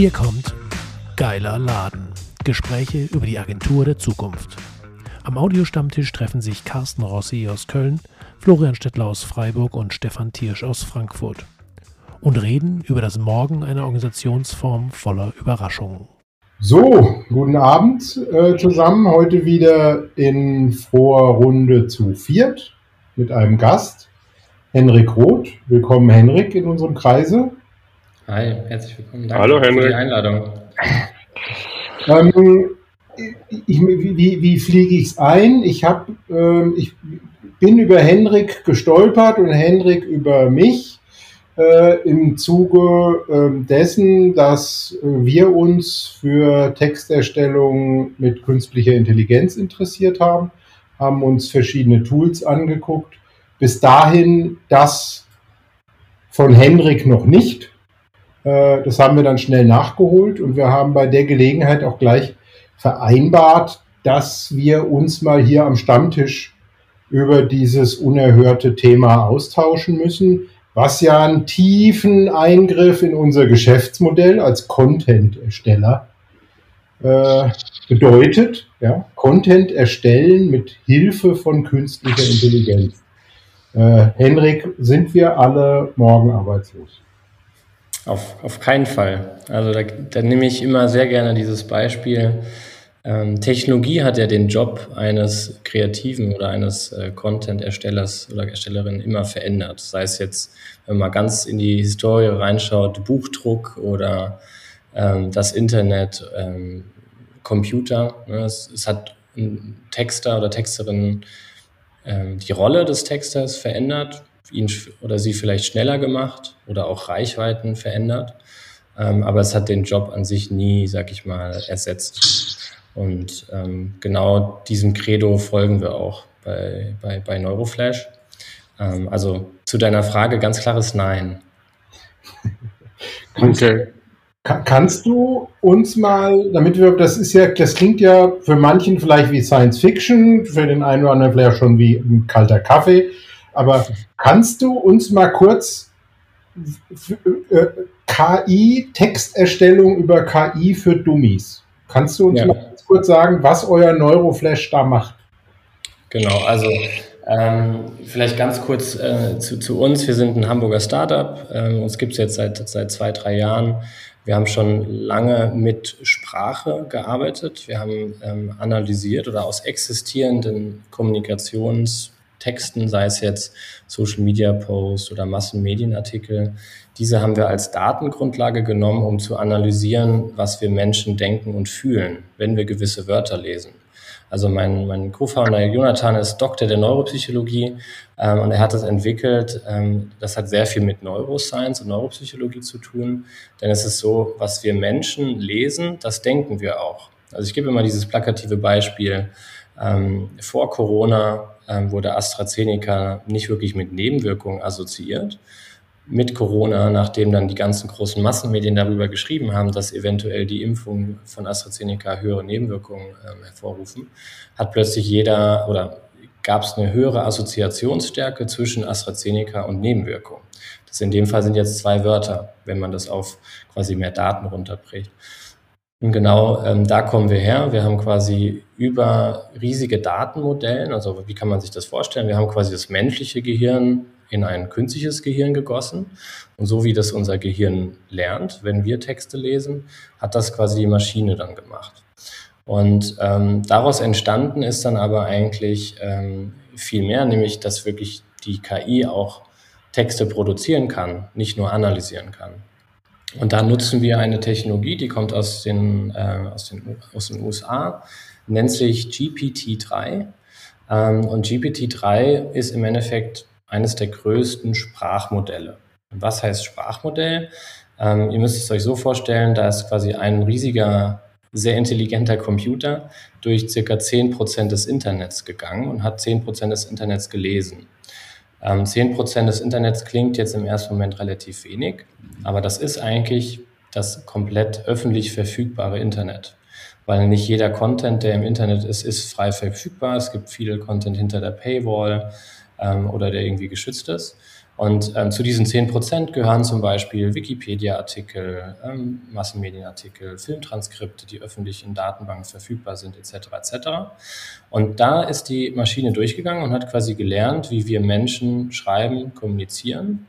Hier kommt Geiler Laden. Gespräche über die Agentur der Zukunft. Am Audiostammtisch treffen sich Carsten Rossi aus Köln, Florian Stettler aus Freiburg und Stefan Tiersch aus Frankfurt und reden über das Morgen einer Organisationsform voller Überraschungen. So, guten Abend äh, zusammen. Heute wieder in Vorrunde zu viert mit einem Gast, Henrik Roth. Willkommen, Henrik, in unserem Kreise. Hi, herzlich willkommen. Danke Hallo, Henrik. für die Einladung. Ähm, ich, wie, wie fliege ich es ein? Ich, hab, ähm, ich bin über Henrik gestolpert und Henrik über mich äh, im Zuge äh, dessen, dass äh, wir uns für Texterstellung mit künstlicher Intelligenz interessiert haben, haben uns verschiedene Tools angeguckt. Bis dahin das von Henrik noch nicht. Äh, das haben wir dann schnell nachgeholt und wir haben bei der Gelegenheit auch gleich vereinbart, dass wir uns mal hier am Stammtisch über dieses unerhörte Thema austauschen müssen, was ja einen tiefen Eingriff in unser Geschäftsmodell als Content-Ersteller äh, bedeutet. Ja? Content erstellen mit Hilfe von künstlicher Intelligenz. Äh, Henrik, sind wir alle morgen arbeitslos? Auf, auf keinen Fall. Also da, da nehme ich immer sehr gerne dieses Beispiel. Ähm, Technologie hat ja den Job eines Kreativen oder eines äh, Content-Erstellers oder Erstellerin immer verändert. Sei es jetzt, wenn man ganz in die Historie reinschaut, Buchdruck oder ähm, das Internet, ähm, Computer. Ne? Es, es, hat ein Texter oder Texterin ähm, die Rolle des Texters verändert, ihn oder sie vielleicht schneller gemacht oder auch Reichweiten verändert. Ähm, aber es hat den Job an sich nie, sag ich mal, ersetzt. Und ähm, genau diesem Credo folgen wir auch bei, bei, bei Neuroflash. Ähm, also zu deiner Frage ganz klares Nein. Okay. Kannst du uns mal, damit wir, das ist ja, das klingt ja für manchen vielleicht wie Science Fiction, für den einen oder anderen vielleicht schon wie ein kalter Kaffee, aber kannst du uns mal kurz äh, KI, Texterstellung über KI für Dummies, kannst du uns ja. mal kurz sagen, was euer Neuroflash da macht? Genau, also ähm, vielleicht ganz kurz äh, zu, zu, uns. Wir sind ein Hamburger Startup. Ähm, uns gibt es jetzt seit, seit zwei, drei Jahren. Wir haben schon lange mit Sprache gearbeitet. Wir haben ähm, analysiert oder aus existierenden Kommunikationstexten, sei es jetzt Social Media Posts oder Massenmedienartikel, diese haben wir als Datengrundlage genommen, um zu analysieren, was wir Menschen denken und fühlen, wenn wir gewisse Wörter lesen. Also mein, mein Co-Founder Jonathan ist Doktor der Neuropsychologie ähm, und er hat das entwickelt. Ähm, das hat sehr viel mit Neuroscience und Neuropsychologie zu tun, denn es ist so, was wir Menschen lesen, das denken wir auch. Also ich gebe immer dieses plakative Beispiel. Ähm, vor Corona ähm, wurde AstraZeneca nicht wirklich mit Nebenwirkungen assoziiert mit Corona, nachdem dann die ganzen großen Massenmedien darüber geschrieben haben, dass eventuell die Impfung von AstraZeneca höhere Nebenwirkungen äh, hervorrufen, hat plötzlich jeder oder gab es eine höhere Assoziationsstärke zwischen AstraZeneca und Nebenwirkungen. Das in dem Fall sind jetzt zwei Wörter, wenn man das auf quasi mehr Daten runterbricht. Und genau ähm, da kommen wir her. Wir haben quasi über riesige Datenmodellen, also wie kann man sich das vorstellen? Wir haben quasi das menschliche Gehirn in ein künstliches Gehirn gegossen. Und so wie das unser Gehirn lernt, wenn wir Texte lesen, hat das quasi die Maschine dann gemacht. Und ähm, daraus entstanden ist dann aber eigentlich ähm, viel mehr, nämlich dass wirklich die KI auch Texte produzieren kann, nicht nur analysieren kann. Und da nutzen wir eine Technologie, die kommt aus den, äh, aus den, aus den USA, nennt sich GPT-3. Ähm, und GPT-3 ist im Endeffekt eines der größten Sprachmodelle. Was heißt Sprachmodell? Ähm, ihr müsst es euch so vorstellen, da ist quasi ein riesiger, sehr intelligenter Computer durch circa 10% des Internets gegangen und hat 10% des Internets gelesen. Ähm, 10% des Internets klingt jetzt im ersten Moment relativ wenig, aber das ist eigentlich das komplett öffentlich verfügbare Internet. Weil nicht jeder Content, der im Internet ist, ist frei verfügbar. Es gibt viel Content hinter der Paywall ähm, oder der irgendwie geschützt ist. Und ähm, zu diesen 10 Prozent gehören zum Beispiel Wikipedia-Artikel, ähm, Massenmedienartikel, Filmtranskripte, die öffentlich in Datenbanken verfügbar sind, etc. etc. Und da ist die Maschine durchgegangen und hat quasi gelernt, wie wir Menschen schreiben, kommunizieren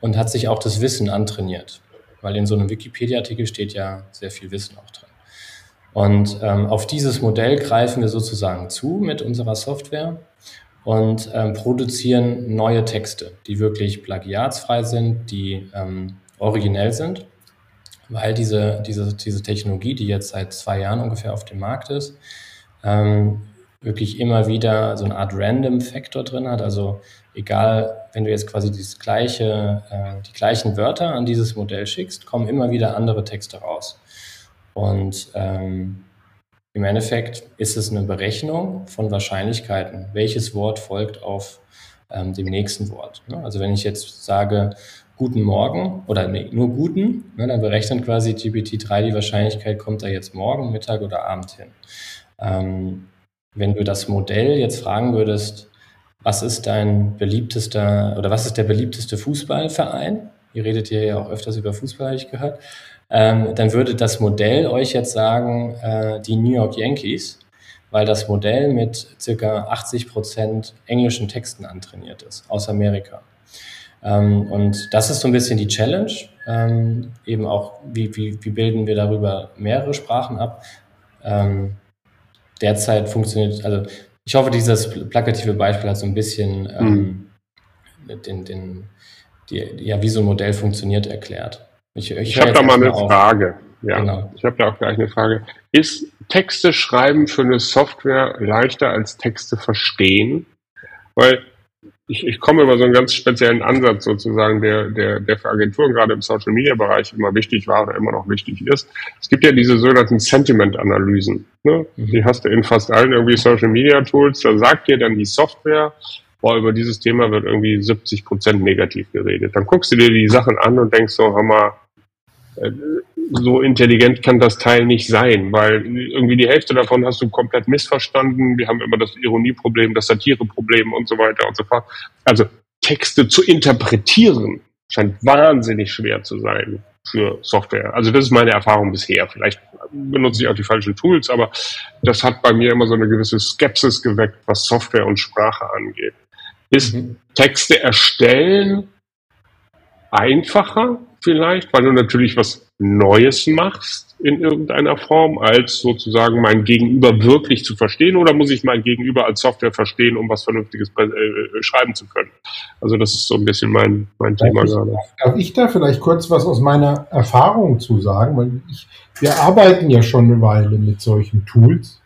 und hat sich auch das Wissen antrainiert. Weil in so einem Wikipedia-Artikel steht ja sehr viel Wissen auch drin. Und ähm, auf dieses Modell greifen wir sozusagen zu mit unserer Software und ähm, produzieren neue Texte, die wirklich plagiatsfrei sind, die ähm, originell sind, weil diese, diese, diese Technologie, die jetzt seit zwei Jahren ungefähr auf dem Markt ist, ähm, wirklich immer wieder so eine Art Random-Faktor drin hat. Also egal, wenn du jetzt quasi dieses gleiche, äh, die gleichen Wörter an dieses Modell schickst, kommen immer wieder andere Texte raus. Und ähm, im Endeffekt ist es eine Berechnung von Wahrscheinlichkeiten. Welches Wort folgt auf ähm, dem nächsten Wort? Ne? Also wenn ich jetzt sage Guten Morgen oder nee, nur Guten, ne, dann berechnet quasi GPT-3 die Wahrscheinlichkeit, kommt da jetzt morgen, Mittag oder Abend hin. Ähm, wenn du das Modell jetzt fragen würdest, was ist dein beliebtester oder was ist der beliebteste Fußballverein? Ihr redet hier ja auch öfters über Fußball, habe ich gehört ähm, dann würde das Modell euch jetzt sagen, äh, die New York Yankees, weil das Modell mit circa 80 Prozent englischen Texten antrainiert ist, aus Amerika. Ähm, und das ist so ein bisschen die Challenge. Ähm, eben auch, wie, wie, wie bilden wir darüber mehrere Sprachen ab? Ähm, derzeit funktioniert, also ich hoffe, dieses plakative Beispiel hat so ein bisschen ähm, mhm. den, den, die, ja, wie so ein Modell funktioniert, erklärt. Ich, ich, ich habe da mal eine auf. Frage. Ja, genau. ich habe da auch gleich eine Frage. Ist Texte schreiben für eine Software leichter als Texte verstehen? Weil ich, ich komme über so einen ganz speziellen Ansatz sozusagen, der, der, der für Agenturen gerade im Social Media Bereich immer wichtig war oder immer noch wichtig ist. Es gibt ja diese sogenannten Sentiment-Analysen. Ne? Mhm. Die hast du in fast allen irgendwie Social Media Tools. Da sagt dir dann die Software, boah, über dieses Thema wird irgendwie 70 Prozent negativ geredet. Dann guckst du dir die Sachen an und denkst so, hör mal, so intelligent kann das Teil nicht sein, weil irgendwie die Hälfte davon hast du komplett missverstanden. Wir haben immer das Ironieproblem, das Satireproblem und so weiter und so fort. Also Texte zu interpretieren scheint wahnsinnig schwer zu sein für Software. Also das ist meine Erfahrung bisher. Vielleicht benutze ich auch die falschen Tools, aber das hat bei mir immer so eine gewisse Skepsis geweckt, was Software und Sprache angeht. Ist mhm. Texte erstellen einfacher vielleicht, weil du natürlich was Neues machst in irgendeiner Form, als sozusagen mein Gegenüber wirklich zu verstehen oder muss ich mein Gegenüber als Software verstehen, um was Vernünftiges äh, äh, schreiben zu können? Also das ist so ein bisschen mein, mein Thema gerade. Darf ich da vielleicht kurz was aus meiner Erfahrung zu sagen? Weil ich, wir arbeiten ja schon eine Weile mit solchen Tools.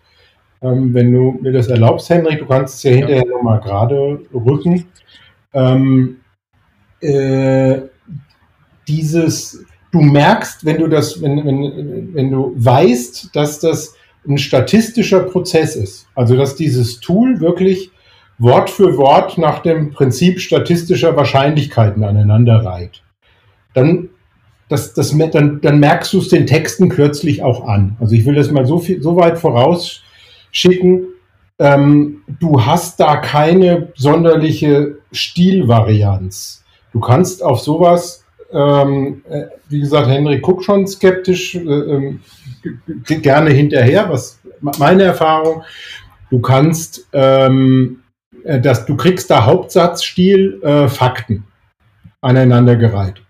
Ähm, wenn du mir das erlaubst, Henrik, du kannst es ja hinterher ja. nochmal gerade rücken. Ähm, äh, dieses, du merkst, wenn du das, wenn, wenn, wenn du weißt, dass das ein statistischer Prozess ist, also dass dieses Tool wirklich Wort für Wort nach dem Prinzip statistischer Wahrscheinlichkeiten aneinander reiht, dann, das, das, dann, dann merkst du es den Texten kürzlich auch an. Also ich will das mal so, viel, so weit vorausschicken. Ähm, du hast da keine sonderliche Stilvarianz. Du kannst auf sowas ähm, äh, wie gesagt, Henrik guckt schon skeptisch, äh, äh, gerne hinterher, was meine Erfahrung. Du kannst, ähm, äh, dass du kriegst da Hauptsatzstil äh, Fakten aneinandergereiht.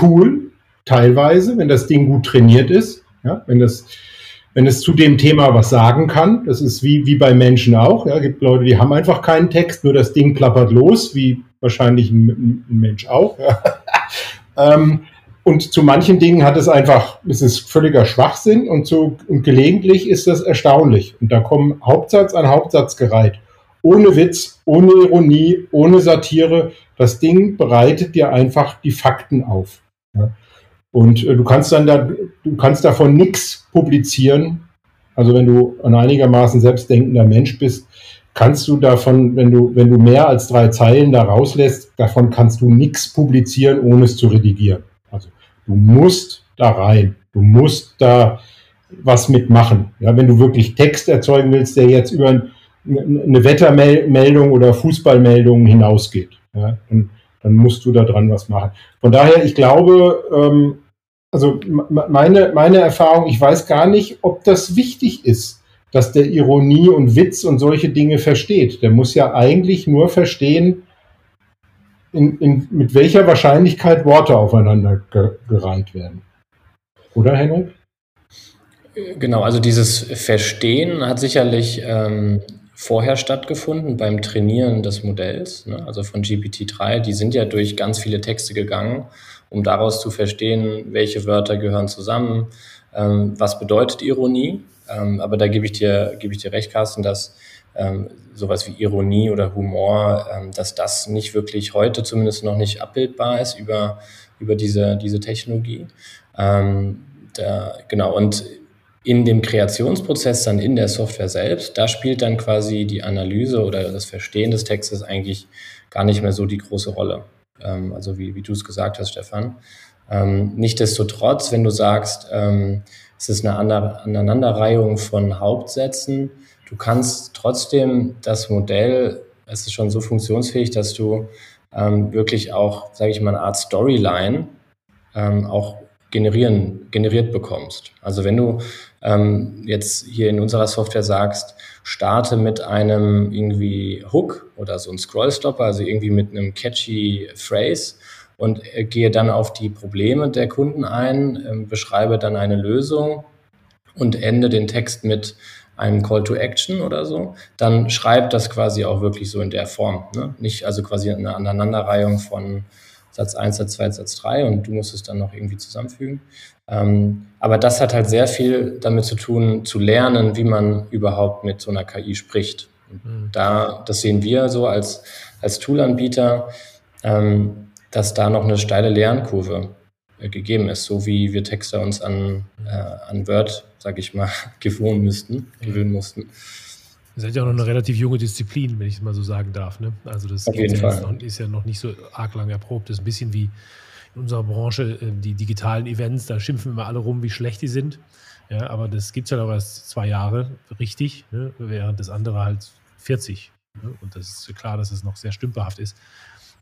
Cool, teilweise, wenn das Ding gut trainiert ist, ja, wenn das wenn es zu dem Thema was sagen kann, das ist wie, wie bei Menschen auch, ja, gibt Leute, die haben einfach keinen Text, nur das Ding plappert los, wie wahrscheinlich ein, ein Mensch auch. Ja. Ähm, und zu manchen Dingen hat es einfach, es ist völliger Schwachsinn und so, und gelegentlich ist das erstaunlich. Und da kommen Hauptsatz an Hauptsatz gereiht. Ohne Witz, ohne Ironie, ohne Satire. Das Ding bereitet dir einfach die Fakten auf. Und äh, du kannst dann da, du kannst davon nichts publizieren. Also wenn du ein einigermaßen selbstdenkender Mensch bist, kannst du davon, wenn du, wenn du mehr als drei Zeilen da rauslässt, davon kannst du nichts publizieren, ohne es zu redigieren. Also du musst da rein, du musst da was mitmachen. Ja, wenn du wirklich Text erzeugen willst, der jetzt über eine Wettermeldung oder Fußballmeldung hinausgeht. Ja, und dann musst du da dran was machen. Von daher, ich glaube, ähm, also meine, meine Erfahrung, ich weiß gar nicht, ob das wichtig ist, dass der Ironie und Witz und solche Dinge versteht. Der muss ja eigentlich nur verstehen, in, in, mit welcher Wahrscheinlichkeit Worte aufeinander ge gereiht werden. Oder, Henrik? Genau, also dieses Verstehen hat sicherlich ähm, vorher stattgefunden beim Trainieren des Modells, ne? also von GPT-3. Die sind ja durch ganz viele Texte gegangen, um daraus zu verstehen, welche Wörter gehören zusammen, ähm, was bedeutet Ironie. Ähm, aber da gebe ich dir, gebe ich dir recht, Carsten, dass ähm, sowas wie Ironie oder Humor, ähm, dass das nicht wirklich heute zumindest noch nicht abbildbar ist über, über diese, diese Technologie. Ähm, da, genau, und in dem Kreationsprozess dann in der Software selbst, da spielt dann quasi die Analyse oder das Verstehen des Textes eigentlich gar nicht mehr so die große Rolle. Ähm, also wie, wie du es gesagt hast, Stefan. Ähm, Nichtsdestotrotz, wenn du sagst, ähm, es ist eine Aneinanderreihung von Hauptsätzen, du kannst trotzdem das Modell, es ist schon so funktionsfähig, dass du ähm, wirklich auch, sage ich mal, eine Art Storyline ähm, auch generieren, generiert bekommst. Also wenn du ähm, jetzt hier in unserer Software sagst, starte mit einem irgendwie Hook oder so ein Scrollstopper, also irgendwie mit einem catchy Phrase und äh, gehe dann auf die Probleme der Kunden ein, äh, beschreibe dann eine Lösung und ende den Text mit einem Call to Action oder so, dann schreibt das quasi auch wirklich so in der Form. Ne? Nicht also quasi eine Aneinanderreihung von Satz 1, Satz 2, Satz 3 und du musst es dann noch irgendwie zusammenfügen. Ähm, aber das hat halt sehr viel damit zu tun, zu lernen, wie man überhaupt mit so einer KI spricht. Mhm. Da, das sehen wir so als, als Toolanbieter, ähm, dass da noch eine steile Lernkurve äh, gegeben ist, so wie wir Texter uns an, äh, an Word, sag ich mal, gewohnen müssten, gewöhnen mussten. Ihr seid ja auch noch eine relativ junge Disziplin, wenn ich es mal so sagen darf. Ne? Also das Auf jeden ja Fall. Noch, ist ja noch nicht so arg lang erprobt. Das ist ein bisschen wie in unserer Branche äh, die digitalen Events, da schimpfen wir alle rum, wie schlecht die sind. Ja, aber das gibt es halt auch erst zwei Jahre richtig, ne? während das andere halt 40. Ne? Und das ist klar, dass es noch sehr stümperhaft ist.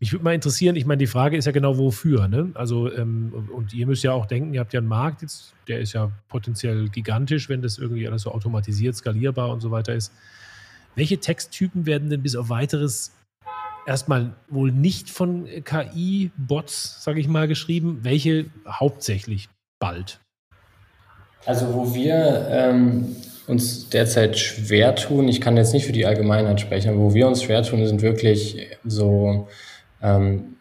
Mich würde mal interessieren, ich meine, die Frage ist ja genau, wofür. Ne? Also, ähm, und ihr müsst ja auch denken, ihr habt ja einen Markt jetzt, der ist ja potenziell gigantisch, wenn das irgendwie alles so automatisiert, skalierbar und so weiter ist. Welche Texttypen werden denn bis auf weiteres erstmal wohl nicht von KI-Bots, sage ich mal, geschrieben? Welche hauptsächlich bald? Also wo wir ähm, uns derzeit schwer tun, ich kann jetzt nicht für die Allgemeinheit sprechen, aber wo wir uns schwer tun, sind wirklich so ähm,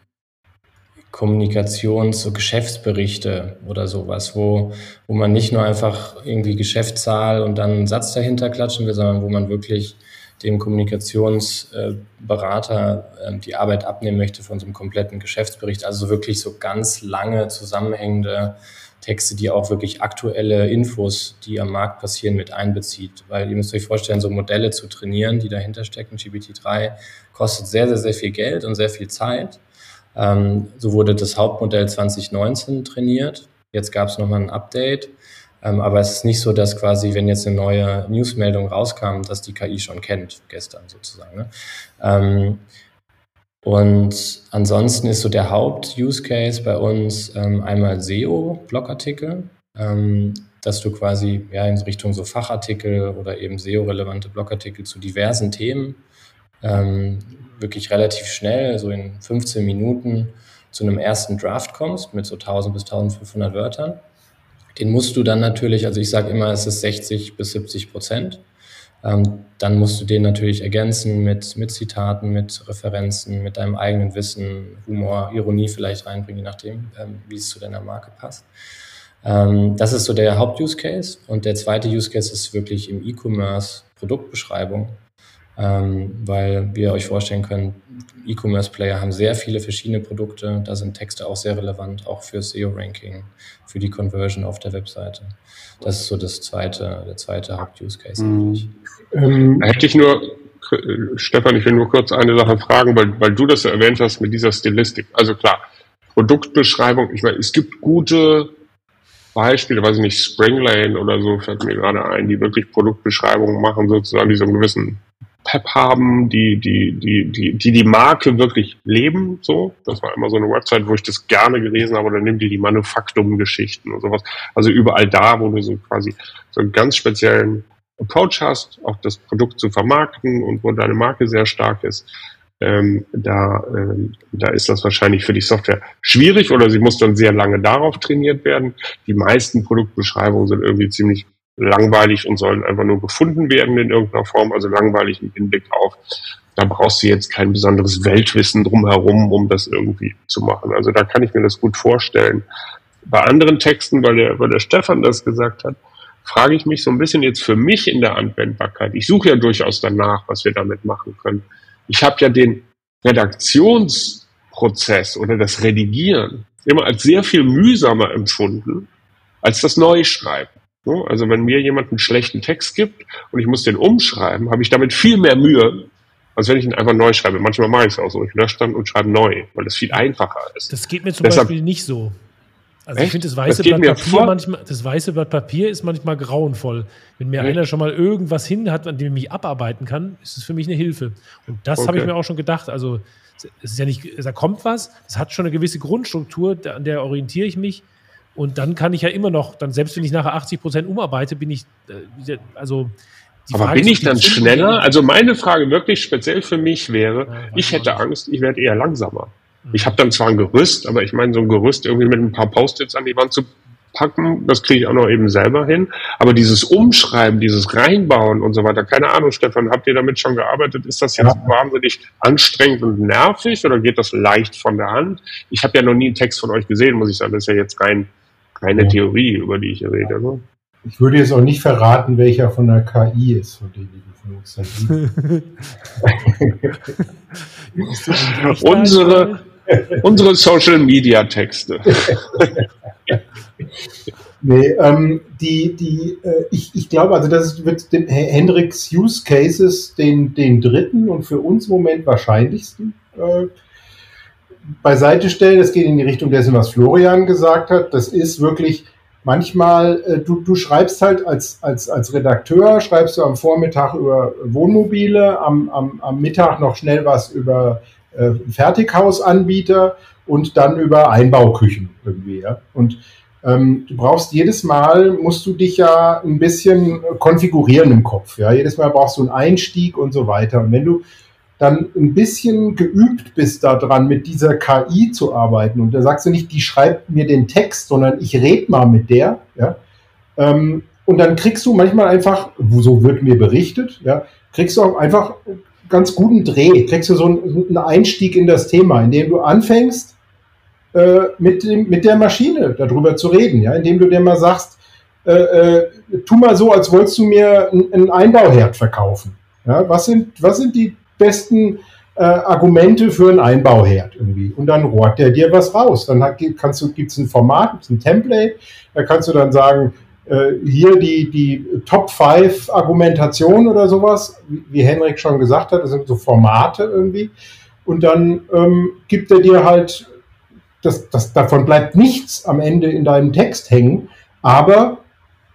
Kommunikations-, so Geschäftsberichte oder sowas, wo, wo man nicht nur einfach irgendwie Geschäftszahl und dann einen Satz dahinter klatschen will, sondern wo man wirklich dem Kommunikationsberater ähm, die Arbeit abnehmen möchte von so einem kompletten Geschäftsbericht. Also wirklich so ganz lange zusammenhängende Texte, die auch wirklich aktuelle Infos, die am Markt passieren, mit einbezieht. Weil ihr müsst euch vorstellen, so Modelle zu trainieren, die dahinter stecken, GPT-3, kostet sehr, sehr, sehr viel Geld und sehr viel Zeit. Ähm, so wurde das Hauptmodell 2019 trainiert. Jetzt gab es nochmal ein Update. Ähm, aber es ist nicht so, dass quasi, wenn jetzt eine neue Newsmeldung rauskam, dass die KI schon kennt, gestern sozusagen. Ne? Ähm, und ansonsten ist so der Haupt-Use-Case bei uns ähm, einmal SEO-Blogartikel, ähm, dass du quasi ja, in Richtung so Fachartikel oder eben SEO-relevante Blogartikel zu diversen Themen ähm, wirklich relativ schnell, so in 15 Minuten, zu einem ersten Draft kommst mit so 1000 bis 1500 Wörtern den musst du dann natürlich, also ich sage immer, es ist 60 bis 70 Prozent. Ähm, dann musst du den natürlich ergänzen mit, mit Zitaten, mit Referenzen, mit deinem eigenen Wissen, Humor, Ironie vielleicht reinbringen, je nachdem, ähm, wie es zu deiner Marke passt. Ähm, das ist so der Haupt-Use-Case. Und der zweite Use-Case ist wirklich im E-Commerce Produktbeschreibung ähm, weil wir euch vorstellen können, E-Commerce-Player haben sehr viele verschiedene Produkte. Da sind Texte auch sehr relevant, auch für SEO-Ranking, für die Conversion auf der Webseite. Das ist so das zweite, der zweite Haupt-Use-Case mhm. Ähm, hätte ich nur, Stefan, ich will nur kurz eine Sache fragen, weil, weil du das erwähnt hast mit dieser Stilistik. Also klar, Produktbeschreibung, ich meine, es gibt gute Beispiele, weiß ich nicht, Springlane oder so, fällt mir gerade ein, die wirklich Produktbeschreibungen machen, sozusagen, die so einen gewissen Pep haben, die die, die, die, die die Marke wirklich leben. So, das war immer so eine Website, wo ich das gerne gelesen habe. Oder nimm dir die Manufaktum-Geschichten und sowas. Also überall da, wo du so quasi so einen ganz speziellen Approach hast, auch das Produkt zu vermarkten und wo deine Marke sehr stark ist. Ähm, da, ähm, da ist das wahrscheinlich für die Software schwierig oder sie muss dann sehr lange darauf trainiert werden. Die meisten Produktbeschreibungen sind irgendwie ziemlich langweilig und sollen einfach nur gefunden werden in irgendeiner Form, also langweilig im Hinblick auf, da brauchst du jetzt kein besonderes Weltwissen drumherum, um das irgendwie zu machen. Also da kann ich mir das gut vorstellen. Bei anderen Texten, weil der, weil der Stefan das gesagt hat, frage ich mich so ein bisschen jetzt für mich in der Anwendbarkeit. Ich suche ja durchaus danach, was wir damit machen können. Ich habe ja den Redaktionsprozess oder das Redigieren immer als sehr viel mühsamer empfunden als das Neuschreiben. Also wenn mir jemand einen schlechten Text gibt und ich muss den umschreiben, habe ich damit viel mehr Mühe, als wenn ich ihn einfach neu schreibe. Manchmal mache ich es auch so. Ich lösche dann und schreibe neu, weil das viel einfacher ist. Das geht mir zum Deshalb, Beispiel nicht so. Also Echt? ich finde das weiße das Blatt Papier manchmal, das weiße Blatt Papier ist manchmal grauenvoll. Wenn mir okay. einer schon mal irgendwas hin hat, an dem ich mich abarbeiten kann, ist es für mich eine Hilfe. Und das okay. habe ich mir auch schon gedacht. Also es ist ja nicht, da kommt was, es hat schon eine gewisse Grundstruktur, an der orientiere ich mich. Und dann kann ich ja immer noch, dann selbst wenn ich nachher 80 Prozent umarbeite, bin ich, äh, also. Aber Frage bin ich dann schneller? Also meine Frage wirklich speziell für mich wäre, ja, ich hätte Angst, ich werde eher langsamer. Mhm. Ich habe dann zwar ein Gerüst, aber ich meine, so ein Gerüst irgendwie mit ein paar Post-its an die Wand zu packen, das kriege ich auch noch eben selber hin. Aber dieses Umschreiben, dieses Reinbauen und so weiter, keine Ahnung, Stefan, habt ihr damit schon gearbeitet? Ist das jetzt ja. wahnsinnig anstrengend und nervig oder geht das leicht von der Hand? Ich habe ja noch nie einen Text von euch gesehen, muss ich sagen. Das ist ja jetzt rein keine Theorie, über die ich rede. Ne? Ich würde jetzt auch nicht verraten, welcher von der KI ist, von dem du unsere, unsere Social Media Texte. nee, ähm, die, die, äh, ich, ich glaube, also das wird den Hendricks Use Cases den, den dritten und für uns im Moment wahrscheinlichsten äh, beiseite stellen. Das geht in die Richtung dessen, was Florian gesagt hat. Das ist wirklich manchmal, äh, du, du schreibst halt als, als, als Redakteur, schreibst du am Vormittag über Wohnmobile, am, am, am Mittag noch schnell was über äh, Fertighausanbieter und dann über Einbauküchen irgendwie. Ja? Und ähm, du brauchst jedes Mal, musst du dich ja ein bisschen konfigurieren im Kopf. Ja? Jedes Mal brauchst du einen Einstieg und so weiter. Und wenn du dann ein bisschen geübt bist daran, mit dieser KI zu arbeiten. Und da sagst du nicht, die schreibt mir den Text, sondern ich rede mal mit der. Ja? Ähm, und dann kriegst du manchmal einfach, so wird mir berichtet, ja, kriegst du auch einfach ganz guten Dreh, kriegst du so einen Einstieg in das Thema, indem du anfängst, äh, mit, dem, mit der Maschine darüber zu reden, ja, indem du dir mal sagst, äh, äh, tu mal so, als wolltest du mir einen Einbauherd verkaufen. Ja, was sind, was sind die besten äh, Argumente für einen Einbauherd irgendwie. Und dann rohrt der dir was raus. Dann gibt es ein Format, gibt's ein Template, da kannst du dann sagen, äh, hier die, die Top 5 Argumentation oder sowas, wie Henrik schon gesagt hat, das sind so Formate irgendwie. Und dann ähm, gibt er dir halt, das, das, davon bleibt nichts am Ende in deinem Text hängen, aber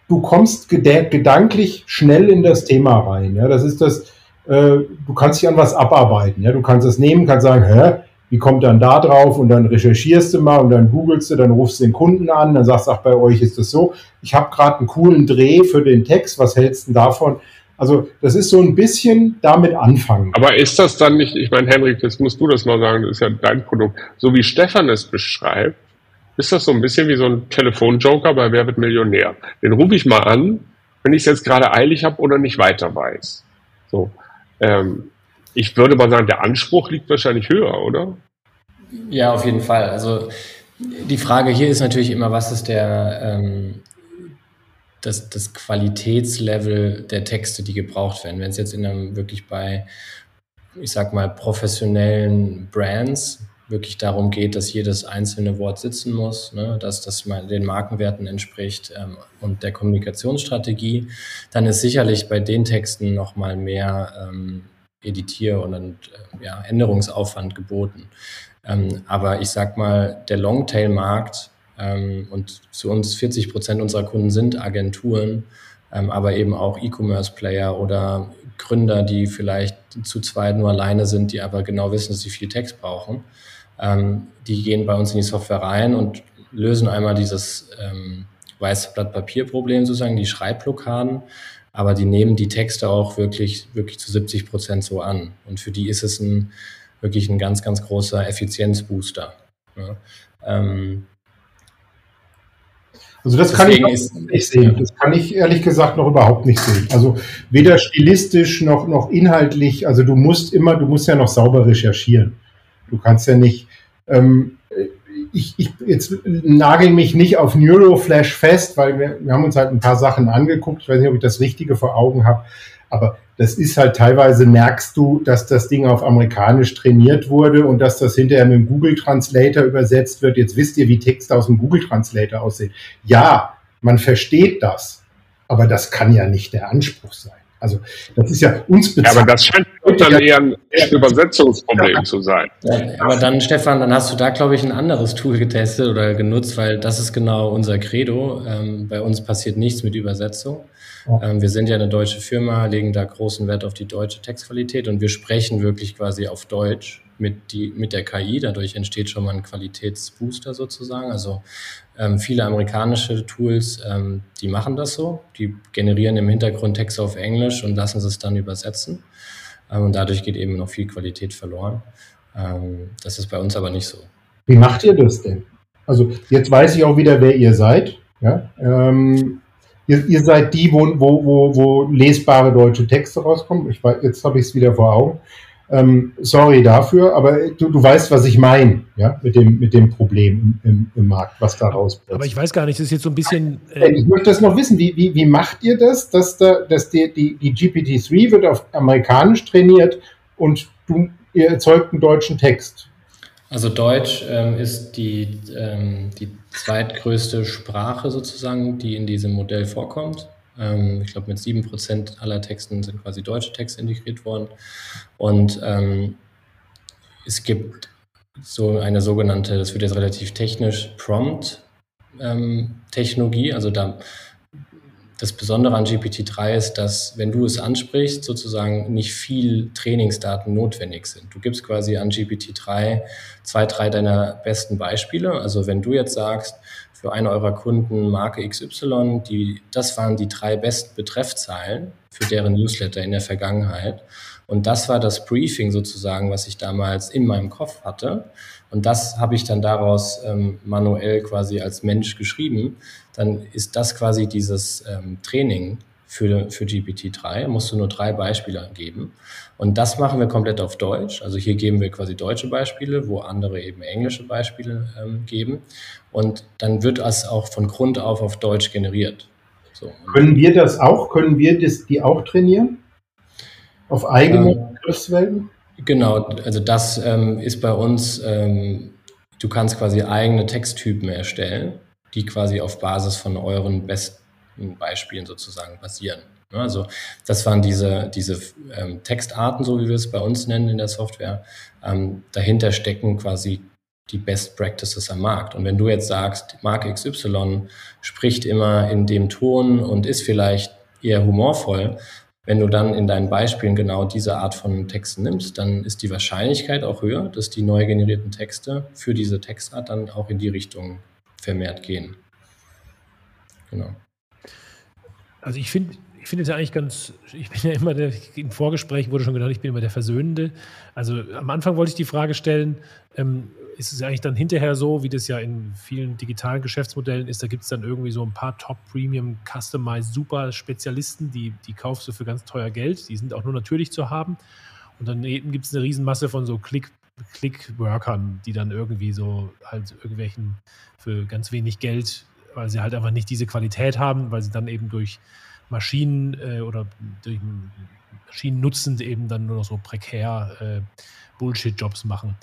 du kommst gedanklich schnell in das Thema rein. Ja, das ist das, äh, du kannst dich an was abarbeiten. Ja? Du kannst es nehmen, kannst sagen, hä, wie kommt dann da drauf? Und dann recherchierst du mal und dann googelst du, dann rufst du den Kunden an, dann sagst ach, bei euch ist das so. Ich habe gerade einen coolen Dreh für den Text, was hältst du davon? Also das ist so ein bisschen damit anfangen. Aber ist das dann nicht, ich meine, Henrik, jetzt musst du das mal sagen, das ist ja dein Produkt, so wie Stefan es beschreibt, ist das so ein bisschen wie so ein Telefonjoker bei Wer wird Millionär? Den rufe ich mal an, wenn ich es jetzt gerade eilig habe oder nicht weiter weiß. So. Ähm, ich würde mal sagen, der Anspruch liegt wahrscheinlich höher, oder? Ja, auf jeden Fall. Also die Frage hier ist natürlich immer, was ist der ähm, das, das Qualitätslevel der Texte, die gebraucht werden. Wenn es jetzt in einem wirklich bei, ich sag mal, professionellen Brands wirklich darum geht, dass jedes einzelne Wort sitzen muss, ne, dass das den Markenwerten entspricht ähm, und der Kommunikationsstrategie, dann ist sicherlich bei den Texten nochmal mehr ähm, Editier- und äh, ja, Änderungsaufwand geboten. Ähm, aber ich sag mal, der Longtail-Markt ähm, und zu uns 40 Prozent unserer Kunden sind Agenturen, ähm, aber eben auch E-Commerce-Player oder Gründer, die vielleicht zu zweit nur alleine sind, die aber genau wissen, dass sie viel Text brauchen. Ähm, die gehen bei uns in die Software rein und lösen einmal dieses ähm, weiße Blatt Papier Problem sozusagen, die Schreibblockaden, aber die nehmen die Texte auch wirklich, wirklich zu 70 Prozent so an. Und für die ist es ein, wirklich ein ganz, ganz großer Effizienzbooster. Ja. Ähm, also das kann ich nicht sehen. Das kann ich ehrlich gesagt noch überhaupt nicht sehen. Also weder stilistisch noch, noch inhaltlich. Also du musst immer, du musst ja noch sauber recherchieren. Du kannst ja nicht, ähm, ich, ich jetzt nagel mich nicht auf Neuroflash fest, weil wir, wir haben uns halt ein paar Sachen angeguckt. Ich weiß nicht, ob ich das Richtige vor Augen habe. Aber das ist halt teilweise merkst du, dass das Ding auf amerikanisch trainiert wurde und dass das hinterher mit dem Google Translator übersetzt wird. Jetzt wisst ihr, wie Texte aus dem Google Translator aussehen. Ja, man versteht das, aber das kann ja nicht der Anspruch sein. Also das ist ja uns bezahlt. Ja, aber das scheint eher ein Übersetzungsproblem zu sein. Ja, aber dann, Stefan, dann hast du da, glaube ich, ein anderes Tool getestet oder genutzt, weil das ist genau unser Credo. Ähm, bei uns passiert nichts mit Übersetzung. Ähm, wir sind ja eine deutsche Firma, legen da großen Wert auf die deutsche Textqualität und wir sprechen wirklich quasi auf Deutsch mit, die, mit der KI. Dadurch entsteht schon mal ein Qualitätsbooster sozusagen. Also ähm, viele amerikanische Tools, ähm, die machen das so. Die generieren im Hintergrund Texte auf Englisch und lassen es dann übersetzen. Ähm, und dadurch geht eben noch viel Qualität verloren. Ähm, das ist bei uns aber nicht so. Wie macht ihr das denn? Also jetzt weiß ich auch wieder, wer ihr seid. Ja? Ähm, ihr, ihr, seid die, wo, wo, wo, wo lesbare deutsche Texte rauskommen. Ich weiß, jetzt habe ich es wieder vor Augen. Ähm, sorry dafür, aber du, du weißt, was ich meine, ja, mit dem, mit dem Problem im, im Markt, was da rauskommt. Aber ich weiß gar nicht, das ist jetzt so ein bisschen. Äh ich möchte das noch wissen. Wie, wie, wie macht ihr das, dass, da, dass die, die, die GPT-3 wird auf amerikanisch trainiert und du, ihr erzeugt einen deutschen Text? Also Deutsch ähm, ist die, ähm, die zweitgrößte Sprache sozusagen, die in diesem Modell vorkommt. Ähm, ich glaube, mit sieben Prozent aller Texten sind quasi deutsche Texte integriert worden. Und ähm, es gibt so eine sogenannte, das wird jetzt relativ technisch, Prompt-Technologie. Ähm, also da das Besondere an GPT-3 ist, dass wenn du es ansprichst, sozusagen nicht viel Trainingsdaten notwendig sind. Du gibst quasi an GPT-3 zwei, drei deiner besten Beispiele. Also wenn du jetzt sagst, für einen eurer Kunden Marke XY, die, das waren die drei besten Betreffzeilen für deren Newsletter in der Vergangenheit. Und das war das Briefing sozusagen, was ich damals in meinem Kopf hatte. Und das habe ich dann daraus ähm, manuell quasi als Mensch geschrieben. Dann ist das quasi dieses ähm, Training für, für GPT-3. Musst du nur drei Beispiele geben. Und das machen wir komplett auf Deutsch. Also hier geben wir quasi deutsche Beispiele, wo andere eben englische Beispiele ähm, geben. Und dann wird das auch von Grund auf auf Deutsch generiert. So. Können wir das auch? Können wir das, die auch trainieren? Auf eigene ähm, Begriffswelten? Genau, also das ähm, ist bei uns, ähm, du kannst quasi eigene Texttypen erstellen, die quasi auf Basis von euren besten Beispielen sozusagen basieren. Also das waren diese, diese ähm, Textarten, so wie wir es bei uns nennen in der Software. Ähm, dahinter stecken quasi die Best Practices am Markt. Und wenn du jetzt sagst, Marke XY spricht immer in dem Ton und ist vielleicht eher humorvoll, wenn du dann in deinen Beispielen genau diese Art von Texten nimmst, dann ist die Wahrscheinlichkeit auch höher, dass die neu generierten Texte für diese Textart dann auch in die Richtung vermehrt gehen. Genau. Also ich finde ich finde es ja eigentlich ganz, ich bin ja immer der, im Vorgespräch wurde schon genannt, ich bin immer der Versöhnende. Also am Anfang wollte ich die Frage stellen, ähm, ist es eigentlich dann hinterher so, wie das ja in vielen digitalen Geschäftsmodellen ist, da gibt es dann irgendwie so ein paar Top-Premium, Customized, super Spezialisten, die, die kaufst du für ganz teuer Geld, die sind auch nur natürlich zu haben. Und dann gibt es eine Riesenmasse von so Click, Click-Workern, die dann irgendwie so halt irgendwelchen für ganz wenig Geld, weil sie halt einfach nicht diese Qualität haben, weil sie dann eben durch Maschinen äh, oder durch Maschinen nutzend eben dann nur noch so prekär äh, Bullshit-Jobs machen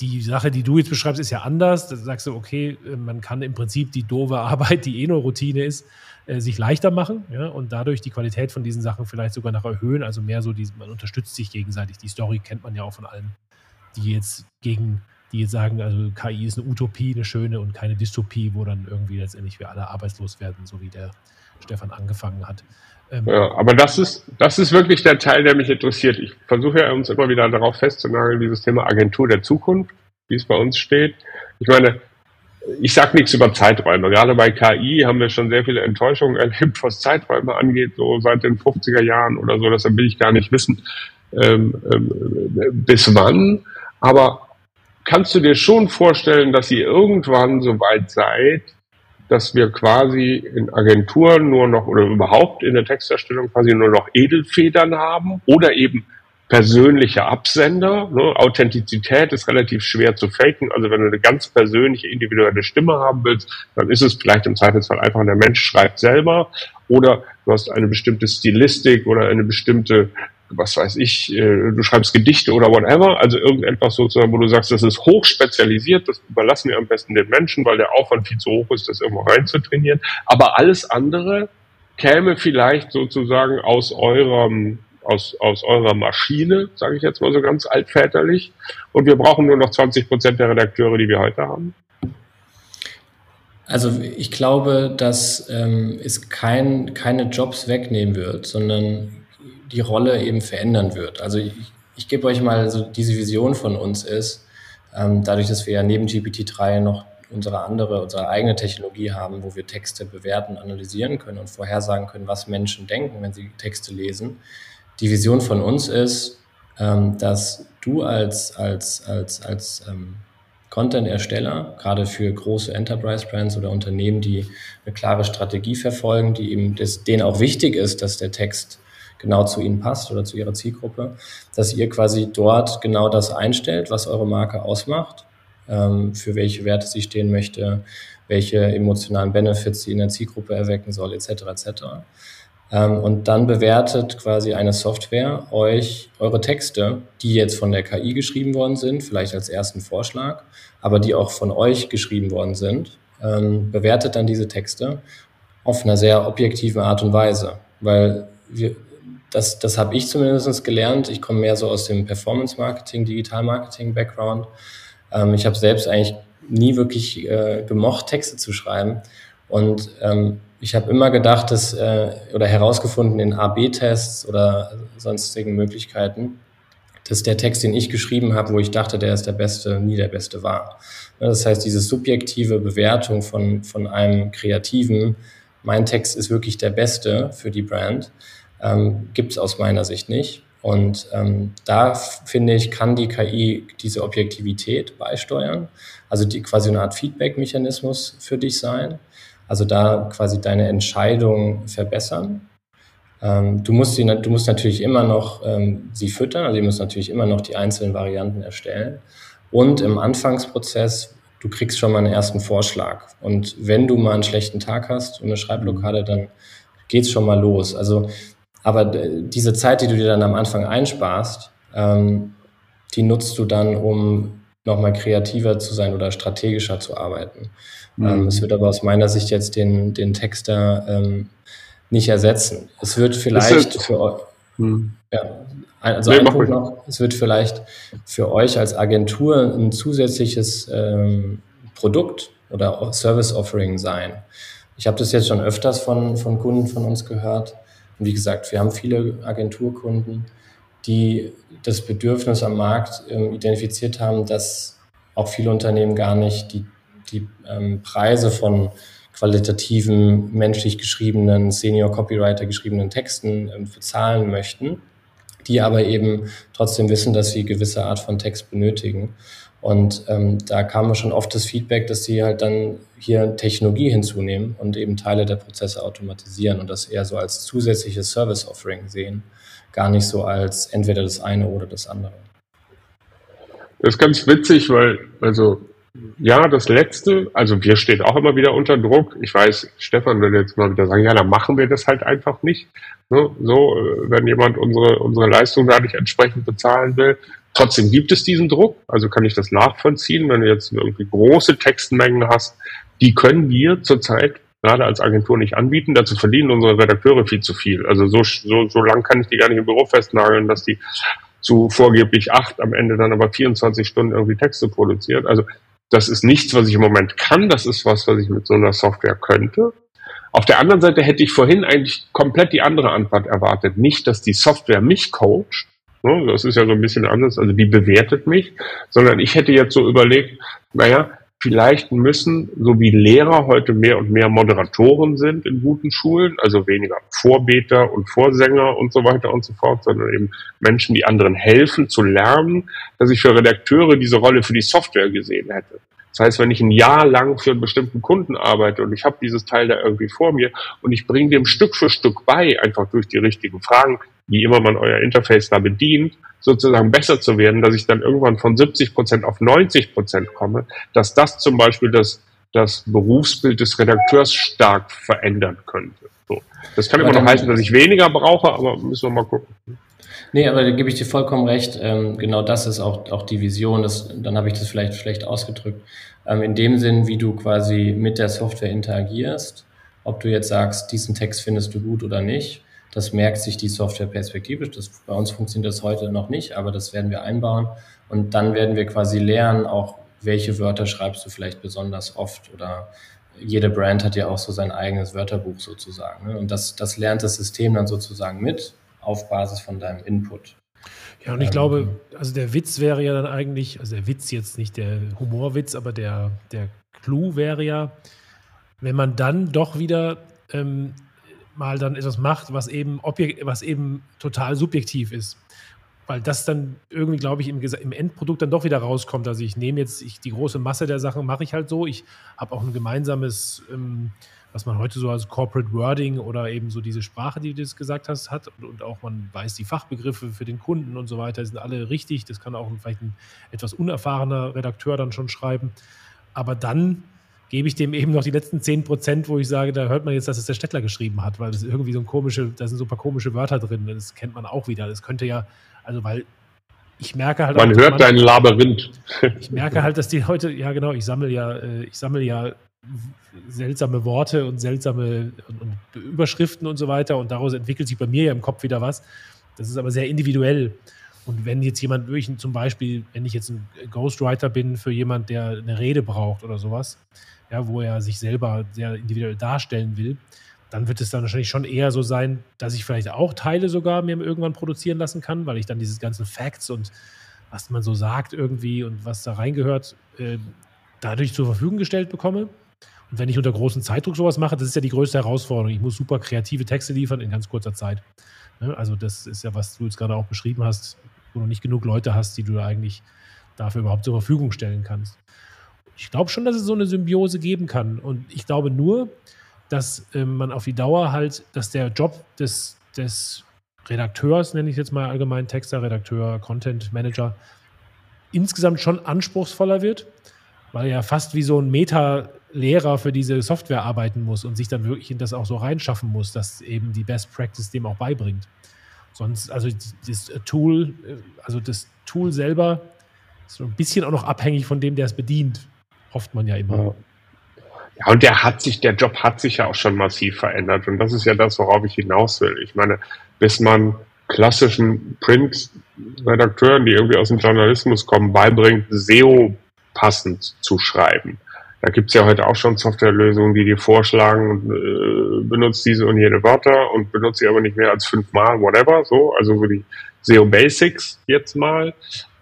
die Sache, die du jetzt beschreibst, ist ja anders. Da sagst du, okay, äh, man kann im Prinzip die doofe Arbeit, die eh nur Routine ist, äh, sich leichter machen ja, und dadurch die Qualität von diesen Sachen vielleicht sogar noch erhöhen. Also mehr so, die, man unterstützt sich gegenseitig. Die Story kennt man ja auch von allen, die jetzt gegen, die sagen, also KI ist eine Utopie, eine schöne und keine Dystopie, wo dann irgendwie letztendlich wir alle arbeitslos werden, so wie der Stefan angefangen hat. Ähm, ja, aber das ist, das ist wirklich der Teil, der mich interessiert. Ich versuche ja uns immer wieder darauf festzunageln, dieses Thema Agentur der Zukunft, wie es bei uns steht. Ich meine, ich sage nichts über Zeiträume. Gerade bei KI haben wir schon sehr viele Enttäuschungen erlebt, was Zeiträume angeht, so seit den 50er Jahren oder so. Deshalb will ich gar nicht wissen, ähm, ähm, bis wann. Aber kannst du dir schon vorstellen, dass ihr irgendwann so weit seid, dass wir quasi in Agenturen nur noch oder überhaupt in der Texterstellung quasi nur noch Edelfedern haben oder eben persönliche Absender. Ne? Authentizität ist relativ schwer zu faken. Also wenn du eine ganz persönliche, individuelle Stimme haben willst, dann ist es vielleicht im Zweifelsfall einfach, der Mensch schreibt selber oder du hast eine bestimmte Stilistik oder eine bestimmte was weiß ich, äh, du schreibst Gedichte oder whatever, also irgendetwas sozusagen, wo du sagst, das ist hochspezialisiert, das überlassen wir am besten den Menschen, weil der Aufwand viel zu hoch ist, das irgendwo reinzutrainieren. Aber alles andere käme vielleicht sozusagen aus eurem aus, aus eurer Maschine, sage ich jetzt mal so ganz altväterlich. Und wir brauchen nur noch 20 Prozent der Redakteure, die wir heute haben. Also ich glaube, dass ähm, es kein, keine Jobs wegnehmen wird, sondern die Rolle eben verändern wird. Also ich, ich gebe euch mal so diese Vision von uns ist, ähm, dadurch, dass wir ja neben GPT-3 noch unsere andere, unsere eigene Technologie haben, wo wir Texte bewerten, analysieren können und vorhersagen können, was Menschen denken, wenn sie Texte lesen, die Vision von uns ist, ähm, dass du als, als, als, als ähm, Content-Ersteller, gerade für große Enterprise-Brands oder Unternehmen, die eine klare Strategie verfolgen, die eben das, denen auch wichtig ist, dass der Text genau zu ihnen passt oder zu ihrer Zielgruppe, dass ihr quasi dort genau das einstellt, was eure Marke ausmacht, ähm, für welche Werte sie stehen möchte, welche emotionalen Benefits sie in der Zielgruppe erwecken soll, etc. etc. Ähm, und dann bewertet quasi eine Software euch eure Texte, die jetzt von der KI geschrieben worden sind, vielleicht als ersten Vorschlag, aber die auch von euch geschrieben worden sind, ähm, bewertet dann diese Texte auf einer sehr objektiven Art und Weise, weil wir, das, das habe ich zumindest gelernt. Ich komme mehr so aus dem Performance-Marketing, Digital-Marketing-Background. Ähm, ich habe selbst eigentlich nie wirklich äh, gemocht, Texte zu schreiben. Und ähm, ich habe immer gedacht, dass äh, oder herausgefunden in A/B-Tests oder sonstigen Möglichkeiten, dass der Text, den ich geschrieben habe, wo ich dachte, der ist der beste, nie der beste war. Das heißt, diese subjektive Bewertung von, von einem Kreativen, mein Text ist wirklich der beste für die Brand, ähm, gibt es aus meiner Sicht nicht. Und ähm, da finde ich, kann die KI diese Objektivität beisteuern, also die quasi eine Art Feedback-Mechanismus für dich sein. Also da quasi deine Entscheidung verbessern. Ähm, du, musst sie, du musst natürlich immer noch ähm, sie füttern, also du musst natürlich immer noch die einzelnen Varianten erstellen. Und im Anfangsprozess, du kriegst schon mal einen ersten Vorschlag. Und wenn du mal einen schlechten Tag hast und eine Schreibblockade, dann geht's schon mal los. Also, aber diese Zeit, die du dir dann am Anfang einsparst, ähm, die nutzt du dann, um nochmal kreativer zu sein oder strategischer zu arbeiten. Mhm. Ähm, es wird aber aus meiner Sicht jetzt den, den Texter ähm, nicht ersetzen. Es wird vielleicht für euch, mhm. ja, also nee, ein Punkt noch, es wird vielleicht für euch als Agentur ein zusätzliches ähm, Produkt oder Service Offering sein. Ich habe das jetzt schon öfters von, von Kunden von uns gehört. Und wie gesagt, wir haben viele Agenturkunden, die das Bedürfnis am Markt ähm, identifiziert haben, dass auch viele Unternehmen gar nicht die die ähm, Preise von qualitativen, menschlich geschriebenen, Senior Copywriter geschriebenen Texten ähm, bezahlen möchten, die aber eben trotzdem wissen, dass sie gewisse Art von Text benötigen. Und ähm, da kam schon oft das Feedback, dass sie halt dann hier Technologie hinzunehmen und eben Teile der Prozesse automatisieren und das eher so als zusätzliches Service-Offering sehen, gar nicht so als entweder das eine oder das andere. Das ist ganz witzig, weil, also ja, das letzte, also wir stehen auch immer wieder unter Druck. Ich weiß, Stefan würde jetzt mal wieder sagen, ja, dann machen wir das halt einfach nicht. Ne? So, äh, wenn jemand unsere, unsere Leistung da nicht entsprechend bezahlen will. Trotzdem gibt es diesen Druck, also kann ich das nachvollziehen, wenn du jetzt irgendwie große Textmengen hast, die können wir zurzeit gerade als Agentur nicht anbieten. Dazu verdienen unsere Redakteure viel zu viel. Also so, so, so lang kann ich die gar nicht im Büro festnageln, dass die zu vorgeblich acht am Ende dann aber 24 Stunden irgendwie Texte produziert. Also das ist nichts, was ich im Moment kann. Das ist was, was ich mit so einer Software könnte. Auf der anderen Seite hätte ich vorhin eigentlich komplett die andere Antwort erwartet. Nicht, dass die Software mich coacht, ne, das ist ja so ein bisschen anders, also die bewertet mich, sondern ich hätte jetzt so überlegt, naja, vielleicht müssen, so wie Lehrer heute mehr und mehr Moderatoren sind in guten Schulen, also weniger Vorbeter und Vorsänger und so weiter und so fort, sondern eben Menschen, die anderen helfen zu lernen, dass ich für Redakteure diese Rolle für die Software gesehen hätte. Das heißt, wenn ich ein Jahr lang für einen bestimmten Kunden arbeite und ich habe dieses Teil da irgendwie vor mir und ich bringe dem Stück für Stück bei, einfach durch die richtigen Fragen, wie immer man euer Interface da bedient, sozusagen besser zu werden, dass ich dann irgendwann von 70 Prozent auf 90 Prozent komme, dass das zum Beispiel das, das Berufsbild des Redakteurs stark verändern könnte. So. Das kann aber immer noch heißen, dass ich weniger brauche, aber müssen wir mal gucken. Nee, aber da gebe ich dir vollkommen recht. Ähm, genau das ist auch, auch die Vision. Das, dann habe ich das vielleicht schlecht ausgedrückt. Ähm, in dem Sinn, wie du quasi mit der Software interagierst, ob du jetzt sagst, diesen Text findest du gut oder nicht, das merkt sich die Software perspektivisch. Das, bei uns funktioniert das heute noch nicht, aber das werden wir einbauen. Und dann werden wir quasi lernen, auch welche Wörter schreibst du vielleicht besonders oft oder jede Brand hat ja auch so sein eigenes Wörterbuch sozusagen. Ne? Und das, das lernt das System dann sozusagen mit auf Basis von deinem Input. Ja, und ich ähm, glaube, also der Witz wäre ja dann eigentlich, also der Witz jetzt nicht der Humorwitz, aber der, der Clou wäre ja, wenn man dann doch wieder ähm, mal dann etwas macht, was eben, objekt, was eben total subjektiv ist. Weil das dann irgendwie, glaube ich, im, im, Endprodukt dann doch wieder rauskommt. Also ich nehme jetzt ich, die große Masse der Sachen, mache ich halt so. Ich habe auch ein gemeinsames ähm, was man heute so als Corporate Wording oder eben so diese Sprache, die du jetzt gesagt hast, hat. Und, und, auch man weiß die Fachbegriffe für den Kunden und so weiter, sind alle richtig. Das kann auch vielleicht ein etwas unerfahrener Redakteur dann schon schreiben. Aber dann gebe ich dem eben noch die letzten 10 Prozent, wo ich sage, da hört man jetzt, dass es der Stettler geschrieben hat, weil das ist irgendwie so ein komische, da sind so ein paar komische Wörter drin. Das kennt man auch wieder. Das könnte ja, also weil ich merke halt. Man auch, hört dein Labyrinth. Ich merke halt, dass die heute, ja genau, ich sammle ja, äh, ich sammle ja seltsame Worte und seltsame und, und Überschriften und so weiter. Und daraus entwickelt sich bei mir ja im Kopf wieder was. Das ist aber sehr individuell. Und wenn jetzt jemand wirklich zum Beispiel, wenn ich jetzt ein Ghostwriter bin für jemand, der eine Rede braucht oder sowas, ja, wo er sich selber sehr individuell darstellen will, dann wird es dann wahrscheinlich schon eher so sein, dass ich vielleicht auch Teile sogar mir irgendwann produzieren lassen kann, weil ich dann diese ganzen Facts und was man so sagt irgendwie und was da reingehört, äh, dadurch zur Verfügung gestellt bekomme. Und wenn ich unter großem Zeitdruck sowas mache, das ist ja die größte Herausforderung. Ich muss super kreative Texte liefern in ganz kurzer Zeit. Ne? Also das ist ja, was du jetzt gerade auch beschrieben hast, wo du nicht genug Leute hast, die du eigentlich dafür überhaupt zur Verfügung stellen kannst. Ich glaube schon, dass es so eine Symbiose geben kann. Und ich glaube nur, dass äh, man auf die Dauer halt, dass der Job des, des Redakteurs, nenne ich jetzt mal allgemein Texter, Redakteur, Content Manager, insgesamt schon anspruchsvoller wird, weil er fast wie so ein Meta Lehrer für diese Software arbeiten muss und sich dann wirklich in das auch so reinschaffen muss, dass eben die Best Practice dem auch beibringt. Sonst, also das Tool, also das Tool selber ist so ein bisschen auch noch abhängig von dem, der es bedient, hofft man ja immer. Ja. Und der hat sich, der Job hat sich ja auch schon massiv verändert. Und das ist ja das, worauf ich hinaus will. Ich meine, bis man klassischen Print-Redakteuren, die irgendwie aus dem Journalismus kommen, beibringt, SEO passend zu schreiben, da gibt's ja heute auch schon Softwarelösungen, die dir vorschlagen äh, benutzt diese und jene Wörter und benutzt sie aber nicht mehr als fünfmal, whatever, so, also so die SEO Basics jetzt mal.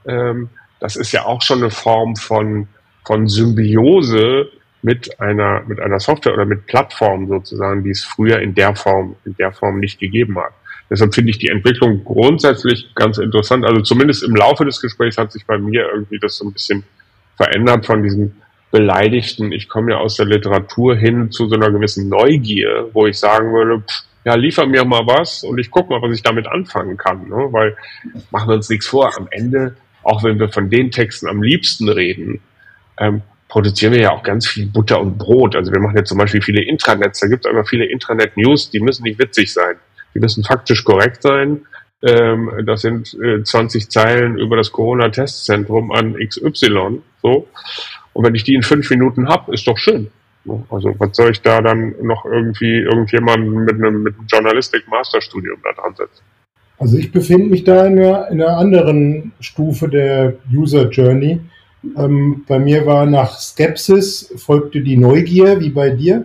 Ähm, das ist ja auch schon eine Form von, von Symbiose mit einer, mit einer Software oder mit Plattformen sozusagen, die es früher in der Form, in der Form nicht gegeben hat. Deshalb finde ich die Entwicklung grundsätzlich ganz interessant. Also zumindest im Laufe des Gesprächs hat sich bei mir irgendwie das so ein bisschen verändert von diesem Beleidigten, ich komme ja aus der Literatur hin zu so einer gewissen Neugier, wo ich sagen würde, pff, ja, liefer mir mal was und ich gucke mal, was ich damit anfangen kann. Ne? Weil machen wir uns nichts vor, am Ende, auch wenn wir von den Texten am liebsten reden, ähm, produzieren wir ja auch ganz viel Butter und Brot. Also wir machen ja zum Beispiel viele Intranets, da gibt es aber viele Intranet-News, die müssen nicht witzig sein. Die müssen faktisch korrekt sein. Ähm, das sind äh, 20 Zeilen über das Corona-Testzentrum an XY. So. Und wenn ich die in fünf Minuten habe, ist doch schön. Also was soll ich da dann noch irgendwie irgendjemanden mit einem, mit einem Journalistik-Masterstudium da dran setzen? Also ich befinde mich da in einer, in einer anderen Stufe der User Journey. Ähm, bei mir war nach Skepsis folgte die Neugier, wie bei dir.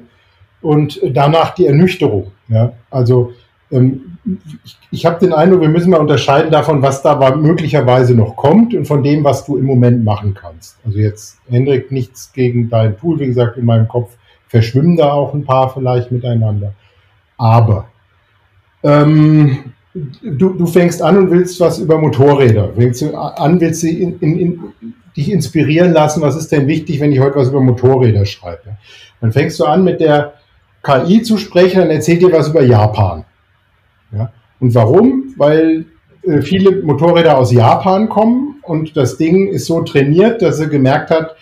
und danach die Ernüchterung. Ja? Also ähm, ich, ich habe den Eindruck, wir müssen mal unterscheiden davon, was da möglicherweise noch kommt und von dem, was du im Moment machen kannst. Also jetzt, Hendrik, nichts gegen dein Tool. Wie gesagt, in meinem Kopf verschwimmen da auch ein paar vielleicht miteinander. Aber ähm, du, du fängst an und willst was über Motorräder. Fängst du an, willst du in, in, in, dich inspirieren lassen, was ist denn wichtig, wenn ich heute was über Motorräder schreibe. Dann fängst du an, mit der KI zu sprechen, dann erzählt dir was über Japan. Ja? Und warum? Weil äh, viele Motorräder aus Japan kommen und das Ding ist so trainiert, dass er gemerkt hat,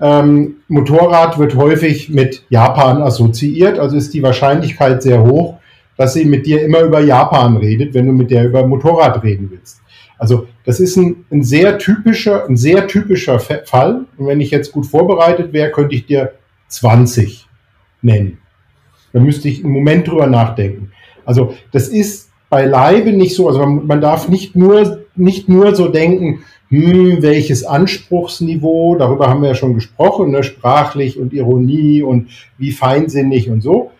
ähm, Motorrad wird häufig mit Japan assoziiert, also ist die Wahrscheinlichkeit sehr hoch, dass sie mit dir immer über Japan redet, wenn du mit der über Motorrad reden willst. Also das ist ein, ein sehr typischer, ein sehr typischer Fall. Und wenn ich jetzt gut vorbereitet wäre, könnte ich dir 20 nennen. Da müsste ich einen Moment drüber nachdenken. Also das ist beileibe nicht so. Also man, man darf nicht nur, nicht nur so denken, hm, welches Anspruchsniveau, darüber haben wir ja schon gesprochen, ne, sprachlich und Ironie und wie feinsinnig und so,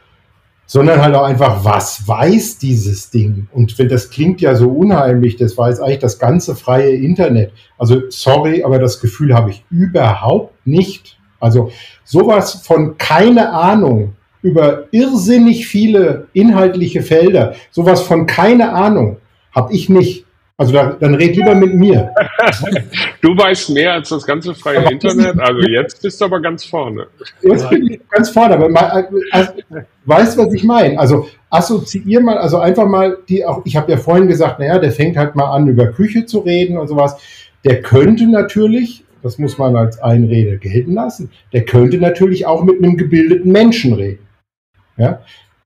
sondern halt auch einfach, was weiß dieses Ding? Und das klingt ja so unheimlich, das weiß eigentlich das ganze freie Internet. Also sorry, aber das Gefühl habe ich überhaupt nicht. Also sowas von keine Ahnung über irrsinnig viele inhaltliche Felder, sowas von keine Ahnung habe ich nicht. Also da, dann red lieber mit mir. Du weißt mehr als das ganze freie aber Internet. Also jetzt bist du aber ganz vorne. Jetzt bin ich ganz vorne. Aber mal, also, weißt was ich meine? Also assoziier mal, also einfach mal die auch. Ich habe ja vorhin gesagt, naja, der fängt halt mal an über Küche zu reden und sowas. Der könnte natürlich, das muss man als Einrede gelten lassen, der könnte natürlich auch mit einem gebildeten Menschen reden. Ja,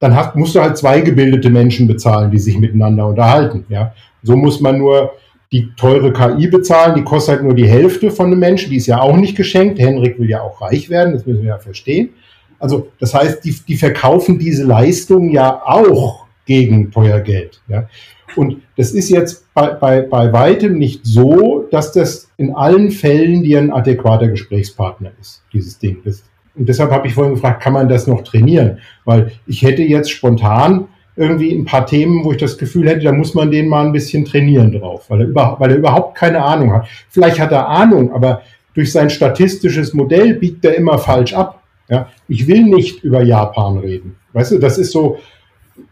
dann hast, musst du halt zwei gebildete Menschen bezahlen, die sich miteinander unterhalten. Ja, so muss man nur die teure KI bezahlen, die kostet halt nur die Hälfte von einem Menschen, die ist ja auch nicht geschenkt. Henrik will ja auch reich werden, das müssen wir ja verstehen. Also das heißt, die, die verkaufen diese Leistung ja auch gegen teuer Geld. Ja? Und das ist jetzt bei, bei, bei weitem nicht so, dass das in allen Fällen dir ein adäquater Gesprächspartner ist, dieses Ding. Das, und deshalb habe ich vorhin gefragt, kann man das noch trainieren? Weil ich hätte jetzt spontan irgendwie ein paar Themen, wo ich das Gefühl hätte, da muss man den mal ein bisschen trainieren drauf, weil er, über, weil er überhaupt keine Ahnung hat. Vielleicht hat er Ahnung, aber durch sein statistisches Modell biegt er immer falsch ab. Ja, ich will nicht über Japan reden. Weißt du, das ist so,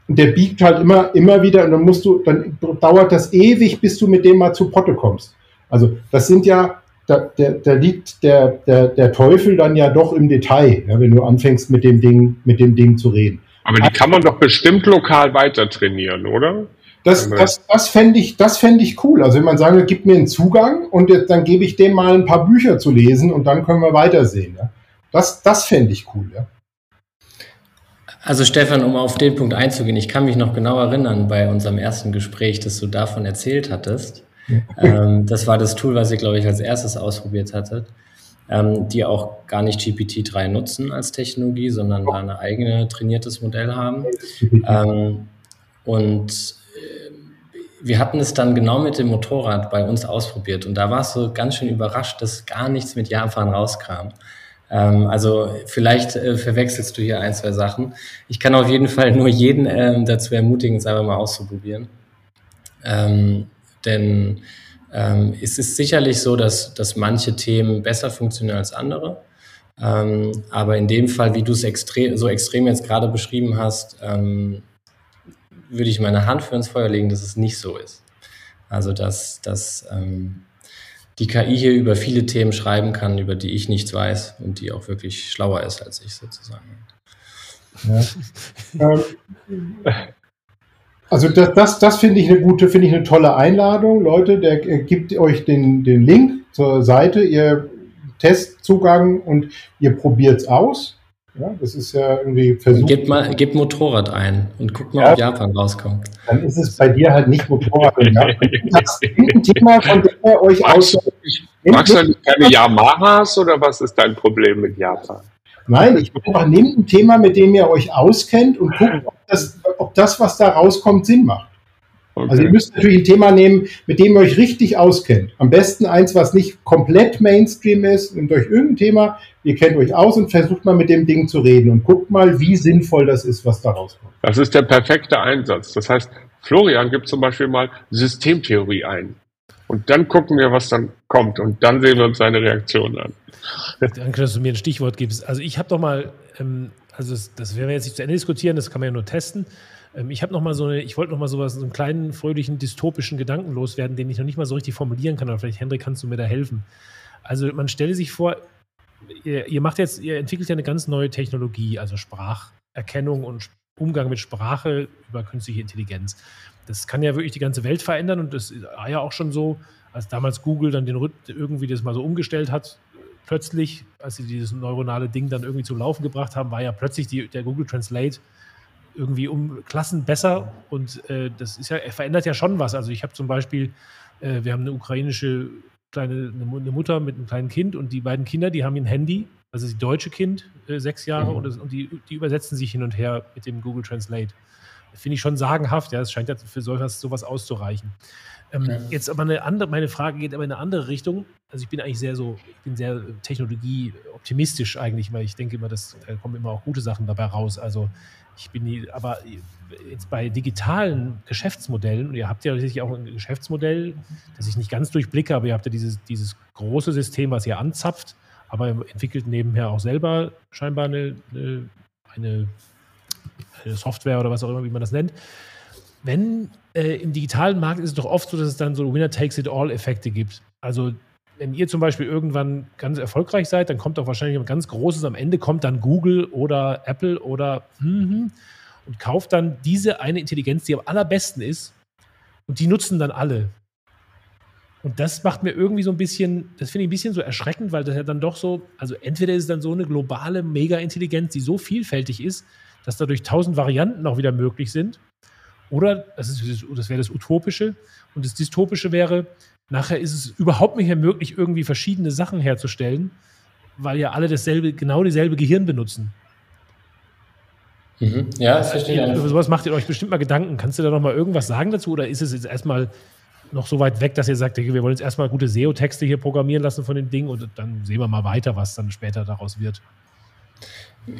der biegt halt immer, immer wieder und dann musst du, dann dauert das ewig, bis du mit dem mal zu Potte kommst. Also, das sind ja, da, der, da liegt der, der, der Teufel dann ja doch im Detail, ja, wenn du anfängst mit dem Ding, mit dem Ding zu reden. Aber die kann man doch bestimmt lokal weiter trainieren, oder? Das, das, das fände ich, fänd ich cool. Also wenn man sagen, gib mir einen Zugang und jetzt, dann gebe ich dem mal ein paar Bücher zu lesen und dann können wir weitersehen. Ja? Das, das fände ich cool, ja. Also Stefan, um auf den Punkt einzugehen, ich kann mich noch genau erinnern bei unserem ersten Gespräch, dass du davon erzählt hattest. Ähm, das war das Tool, was ihr, glaube ich, als erstes ausprobiert hattet ähm, die auch gar nicht GPT-3 nutzen als Technologie, sondern da ein eigene trainiertes Modell haben. Ähm, und äh, wir hatten es dann genau mit dem Motorrad bei uns ausprobiert und da warst du ganz schön überrascht, dass gar nichts mit Japan rauskam. Ähm, also vielleicht äh, verwechselst du hier ein, zwei Sachen. Ich kann auf jeden Fall nur jeden ähm, dazu ermutigen, es einfach mal auszuprobieren. Ähm, denn ähm, es ist sicherlich so, dass, dass manche Themen besser funktionieren als andere. Ähm, aber in dem Fall, wie du es extrem, so extrem jetzt gerade beschrieben hast, ähm, würde ich meine Hand für ins Feuer legen, dass es nicht so ist. Also, dass, dass ähm, die KI hier über viele Themen schreiben kann, über die ich nichts weiß und die auch wirklich schlauer ist als ich sozusagen. Ja. Also das, das, das finde ich eine gute, finde ich eine tolle Einladung, Leute. Der gibt euch den, den Link zur Seite, ihr Testzugang und ihr probiert es aus. Ja, das ist ja irgendwie versucht. Gib mal, gib Motorrad ein und guck mal, ja, ob Japan rauskommt. Dann ist es bei dir halt nicht Motorrad. das ist ein Thema, von dem ihr euch aus. Magst du keine Yamahas oder was ist dein Problem mit Japan? Nein, ich einfach nehmt ein Thema, mit dem ihr euch auskennt und guckt, ob das, ob das, was da rauskommt, Sinn macht. Okay. Also ihr müsst natürlich ein Thema nehmen, mit dem ihr euch richtig auskennt. Am besten eins, was nicht komplett Mainstream ist, nehmt euch irgendein Thema, ihr kennt euch aus und versucht mal mit dem Ding zu reden und guckt mal, wie sinnvoll das ist, was da rauskommt. Das ist der perfekte Einsatz. Das heißt, Florian gibt zum Beispiel mal Systemtheorie ein. Und dann gucken wir, was dann kommt. Und dann sehen wir uns seine Reaktion an. Danke, dass du mir ein Stichwort gibst. Also ich habe doch mal, ähm, also das, das werden wir jetzt nicht zu Ende diskutieren, das kann man ja nur testen. Ähm, ich habe noch mal so eine, ich wollte noch mal sowas, so einen kleinen, fröhlichen, dystopischen Gedanken loswerden, den ich noch nicht mal so richtig formulieren kann, aber vielleicht, Hendrik, kannst du mir da helfen. Also man stelle sich vor, ihr, ihr macht jetzt, ihr entwickelt ja eine ganz neue Technologie, also Spracherkennung und Umgang mit Sprache über künstliche Intelligenz. Das kann ja wirklich die ganze Welt verändern und das war ja auch schon so, als damals Google dann den irgendwie das mal so umgestellt hat, plötzlich, als sie dieses neuronale Ding dann irgendwie zum Laufen gebracht haben, war ja plötzlich die, der Google Translate irgendwie um Klassen besser und äh, das ist ja, er verändert ja schon was. Also ich habe zum Beispiel, äh, wir haben eine ukrainische kleine eine Mutter mit einem kleinen Kind und die beiden Kinder, die haben ein Handy, also das deutsche Kind, äh, sechs Jahre, mhm. und, das, und die, die, übersetzen sich hin und her mit dem Google Translate. Finde ich schon sagenhaft, ja, es scheint ja für sowas, sowas auszureichen. Ähm, ja. Jetzt aber eine andere, meine Frage geht aber in eine andere Richtung. Also ich bin eigentlich sehr so, ich bin sehr technologieoptimistisch eigentlich, weil ich denke immer, dass da kommen immer auch gute Sachen dabei raus. Also ich bin nie, aber jetzt bei digitalen Geschäftsmodellen, und ihr habt ja tatsächlich auch ein Geschäftsmodell, das ich nicht ganz durchblicke, aber ihr habt ja dieses, dieses große System, was ihr anzapft, aber entwickelt nebenher auch selber scheinbar eine, eine, eine, Software oder was auch immer, wie man das nennt. Wenn äh, im digitalen Markt ist es doch oft so, dass es dann so Winner-Takes-it-all-Effekte gibt. Also wenn ihr zum Beispiel irgendwann ganz erfolgreich seid, dann kommt doch wahrscheinlich ein ganz großes, am Ende kommt dann Google oder Apple oder hm, und kauft dann diese eine Intelligenz, die am allerbesten ist und die nutzen dann alle. Und das macht mir irgendwie so ein bisschen, das finde ich ein bisschen so erschreckend, weil das ja dann doch so, also entweder ist es dann so eine globale Mega-Intelligenz, die so vielfältig ist, dass dadurch tausend Varianten auch wieder möglich sind. Oder, das, ist, das wäre das Utopische. Und das Dystopische wäre, Nachher ist es überhaupt nicht mehr möglich, irgendwie verschiedene Sachen herzustellen, weil ja alle dasselbe, genau dieselbe Gehirn benutzen. Mhm. Ja, das verstehe ich. Über sowas macht ihr euch bestimmt mal Gedanken. Kannst du da noch mal irgendwas sagen dazu oder ist es jetzt erstmal noch so weit weg, dass ihr sagt, wir wollen jetzt erstmal gute SEO-Texte hier programmieren lassen von dem Ding und dann sehen wir mal weiter, was dann später daraus wird?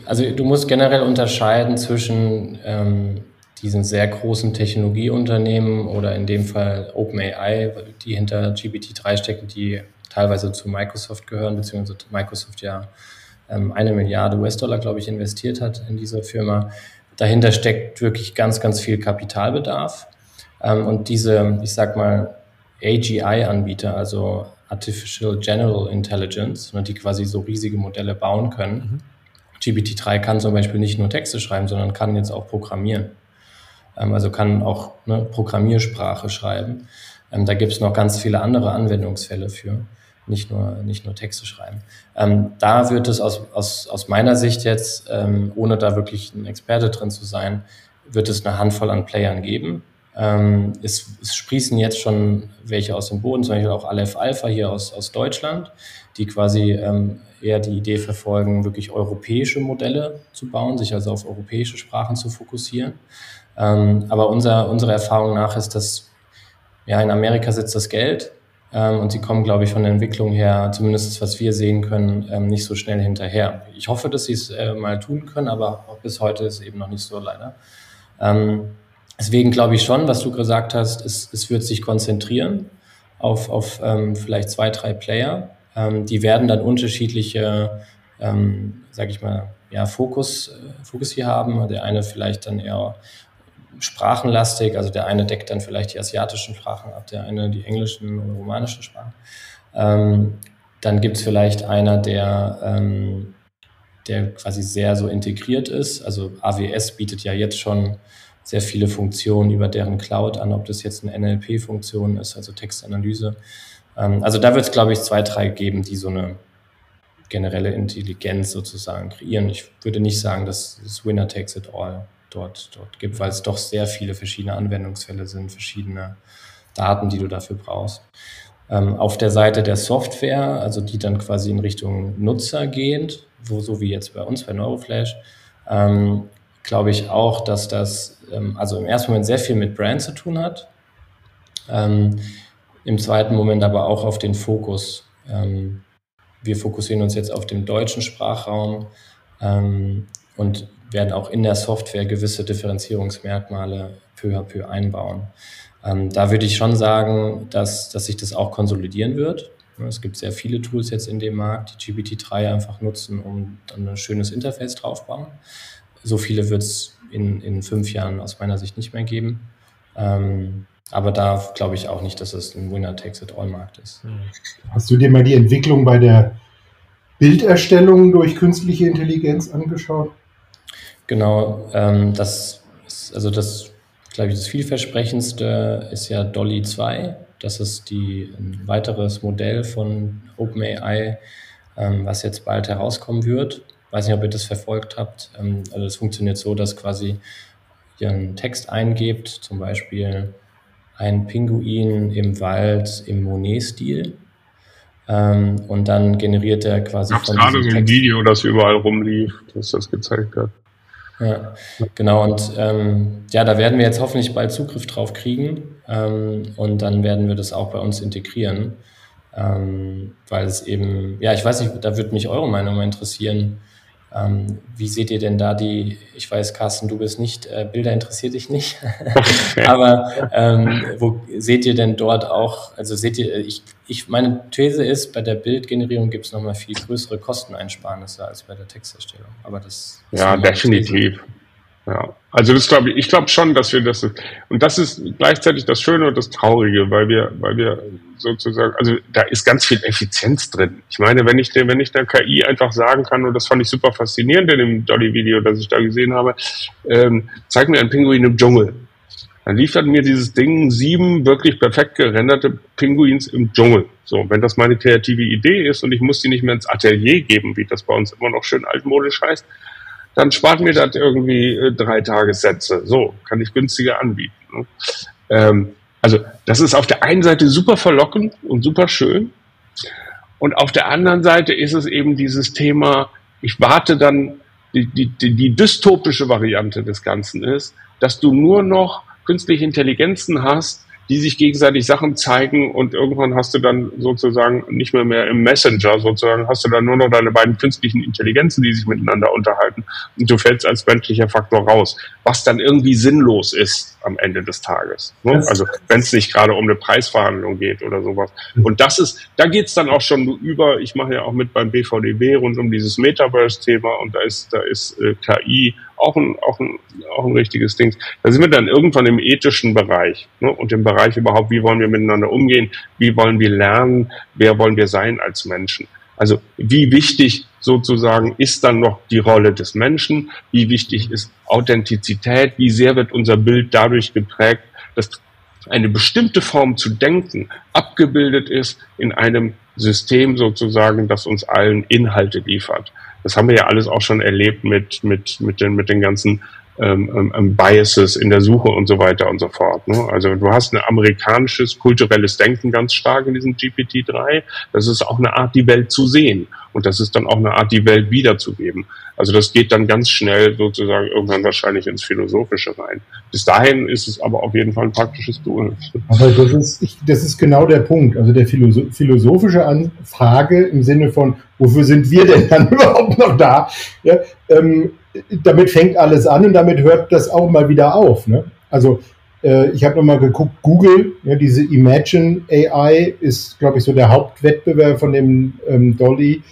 Also du musst generell unterscheiden zwischen ähm, diesen sehr großen Technologieunternehmen oder in dem Fall OpenAI, die hinter GPT-3 stecken, die teilweise zu Microsoft gehören, beziehungsweise Microsoft ja ähm, eine Milliarde US-Dollar, glaube ich, investiert hat in diese Firma. Dahinter steckt wirklich ganz, ganz viel Kapitalbedarf. Ähm, und diese, ich sag mal, AGI-Anbieter, also Artificial General Intelligence, ne, die quasi so riesige Modelle bauen können. Mhm. GPT-3 kann zum Beispiel nicht nur Texte schreiben, sondern kann jetzt auch programmieren. Ähm, also kann auch eine Programmiersprache schreiben. Ähm, da gibt es noch ganz viele andere Anwendungsfälle für, nicht nur, nicht nur Texte schreiben. Ähm, da wird es aus, aus, aus meiner Sicht jetzt, ohne da wirklich ein Experte drin zu sein, wird es eine Handvoll an Playern geben. es, es sprießen jetzt schon welche aus dem Boden, zum Beispiel auch Aleph Alpha hier aus, aus Deutschland, die quasi eher die Idee verfolgen, wirklich europäische Modelle zu bauen, sich also auf europäische Sprachen zu fokussieren. Ähm, aber unser, unserer Erfahrung nach ist, dass ja, in Amerika sitzt das Geld ähm, und sie kommen, glaube ich, von der Entwicklung her, zumindest was wir sehen können, ähm, nicht so schnell hinterher. Ich hoffe, dass sie es äh, mal tun können, aber bis heute ist eben noch nicht so leider. Ähm, deswegen glaube ich schon, was du gesagt hast, es, es wird sich konzentrieren auf, auf ähm, vielleicht zwei, drei Player. Ähm, die werden dann unterschiedliche, ähm, sage ich mal, ja, Fokus, äh, Fokus hier haben. Der eine vielleicht dann eher sprachenlastig. Also der eine deckt dann vielleicht die asiatischen Sprachen ab, der eine die englischen oder romanischen Sprachen. Ähm, dann gibt es vielleicht einer, der, ähm, der quasi sehr so integriert ist. Also AWS bietet ja jetzt schon sehr viele Funktionen über deren Cloud an, ob das jetzt eine NLP-Funktion ist, also Textanalyse. Ähm, also da wird es, glaube ich, zwei, drei geben, die so eine generelle Intelligenz sozusagen kreieren. Ich würde nicht sagen, dass das Winner takes it all dort, dort gibt, weil es doch sehr viele verschiedene Anwendungsfälle sind, verschiedene Daten, die du dafür brauchst. Ähm, auf der Seite der Software, also die dann quasi in Richtung Nutzer gehend, wo so wie jetzt bei uns bei Neuroflash, ähm, glaube ich auch, dass das ähm, also im ersten Moment sehr viel mit Brand zu tun hat. Ähm, Im zweiten Moment aber auch auf den Fokus. Ähm, wir fokussieren uns jetzt auf den deutschen Sprachraum ähm, und werden auch in der Software gewisse Differenzierungsmerkmale peu à peu einbauen. Ähm, da würde ich schon sagen, dass, dass sich das auch konsolidieren wird. Es gibt sehr viele Tools jetzt in dem Markt, die GPT-3 einfach nutzen, um dann ein schönes Interface draufbauen. So viele wird es in, in fünf Jahren aus meiner Sicht nicht mehr geben. Ähm, aber da glaube ich auch nicht, dass es ein Winner-Takes-it-all-Markt ist. Hm. Hast du dir mal die Entwicklung bei der Bilderstellung durch künstliche Intelligenz angeschaut? Genau, ähm, das ist, also das, glaube ich, das vielversprechendste ist ja Dolly 2. Das ist die, ein weiteres Modell von OpenAI, ähm, was jetzt bald herauskommen wird. Ich weiß nicht, ob ihr das verfolgt habt. Ähm, also es funktioniert so, dass quasi ihr einen Text eingebt, zum Beispiel ein Pinguin im Wald im Monet-Stil. Ähm, und dann generiert er quasi. Ich habe gerade so ein Text Video, das überall rumlief, das das gezeigt hat. Ja, genau. Und ähm, ja, da werden wir jetzt hoffentlich bald Zugriff drauf kriegen. Ähm, und dann werden wir das auch bei uns integrieren. Ähm, weil es eben, ja, ich weiß nicht, da würde mich eure Meinung mal interessieren. Ähm, wie seht ihr denn da die, ich weiß, Carsten, du bist nicht, äh, Bilder interessiert dich nicht, aber ähm, wo seht ihr denn dort auch, also seht ihr, ich, ich meine These ist, bei der Bildgenerierung gibt es nochmal viel größere Kosteneinsparnisse als bei der Texterstellung. Aber das Ja, definitiv. Ja, also das glaube ich, ich glaube schon, dass wir das und das ist gleichzeitig das Schöne und das Traurige, weil wir, weil wir sozusagen, also da ist ganz viel Effizienz drin. Ich meine, wenn ich der, wenn ich der KI einfach sagen kann, und das fand ich super faszinierend in dem Dolly-Video, das ich da gesehen habe, ähm, zeig mir einen Pinguin im Dschungel. Dann liefert mir dieses Ding sieben wirklich perfekt gerenderte Pinguins im Dschungel. So, wenn das meine kreative Idee ist und ich muss die nicht mehr ins Atelier geben, wie das bei uns immer noch schön altmodisch heißt, dann spart mir das irgendwie äh, drei Tagessätze. So, kann ich günstiger anbieten. Ne? Ähm, also das ist auf der einen Seite super verlockend und super schön. Und auf der anderen Seite ist es eben dieses Thema, ich warte dann, die, die, die, die dystopische Variante des Ganzen ist, dass du nur noch künstliche Intelligenzen hast, die sich gegenseitig Sachen zeigen und irgendwann hast du dann sozusagen nicht mehr mehr im Messenger sozusagen, hast du dann nur noch deine beiden künstlichen Intelligenzen, die sich miteinander unterhalten und du fällst als menschlicher Faktor raus, was dann irgendwie sinnlos ist am Ende des Tages. Ne? Also wenn es nicht gerade um eine Preisverhandlung geht oder sowas. Und das ist, da geht's dann auch schon über, ich mache ja auch mit beim BVDB rund um dieses Metaverse-Thema und da ist, da ist äh, KI auch ein, auch, ein, auch ein richtiges Ding. Da sind wir dann irgendwann im ethischen Bereich ne? und im Bereich überhaupt, wie wollen wir miteinander umgehen, wie wollen wir lernen, wer wollen wir sein als Menschen. Also wie wichtig sozusagen ist dann noch die Rolle des Menschen, wie wichtig ist Authentizität, wie sehr wird unser Bild dadurch geprägt, dass eine bestimmte Form zu denken abgebildet ist in einem System sozusagen, das uns allen Inhalte liefert. Das haben wir ja alles auch schon erlebt mit, mit, mit, den, mit den ganzen ähm, ähm, ähm, Biases in der Suche und so weiter und so fort. Ne? Also du hast ein amerikanisches kulturelles Denken ganz stark in diesem GPT-3. Das ist auch eine Art, die Welt zu sehen. Und das ist dann auch eine Art, die Welt wiederzugeben. Also das geht dann ganz schnell sozusagen irgendwann wahrscheinlich ins Philosophische rein. Bis dahin ist es aber auf jeden Fall ein praktisches Tool. Aber das ist, ich, das ist genau der Punkt. Also der philosophische Frage im Sinne von, wofür sind wir denn dann überhaupt noch da? Ja, ähm, damit fängt alles an und damit hört das auch mal wieder auf. Ne? Also äh, ich habe nochmal geguckt, Google, ja, diese Imagine AI ist, glaube ich, so der Hauptwettbewerb von dem ähm, Dolly.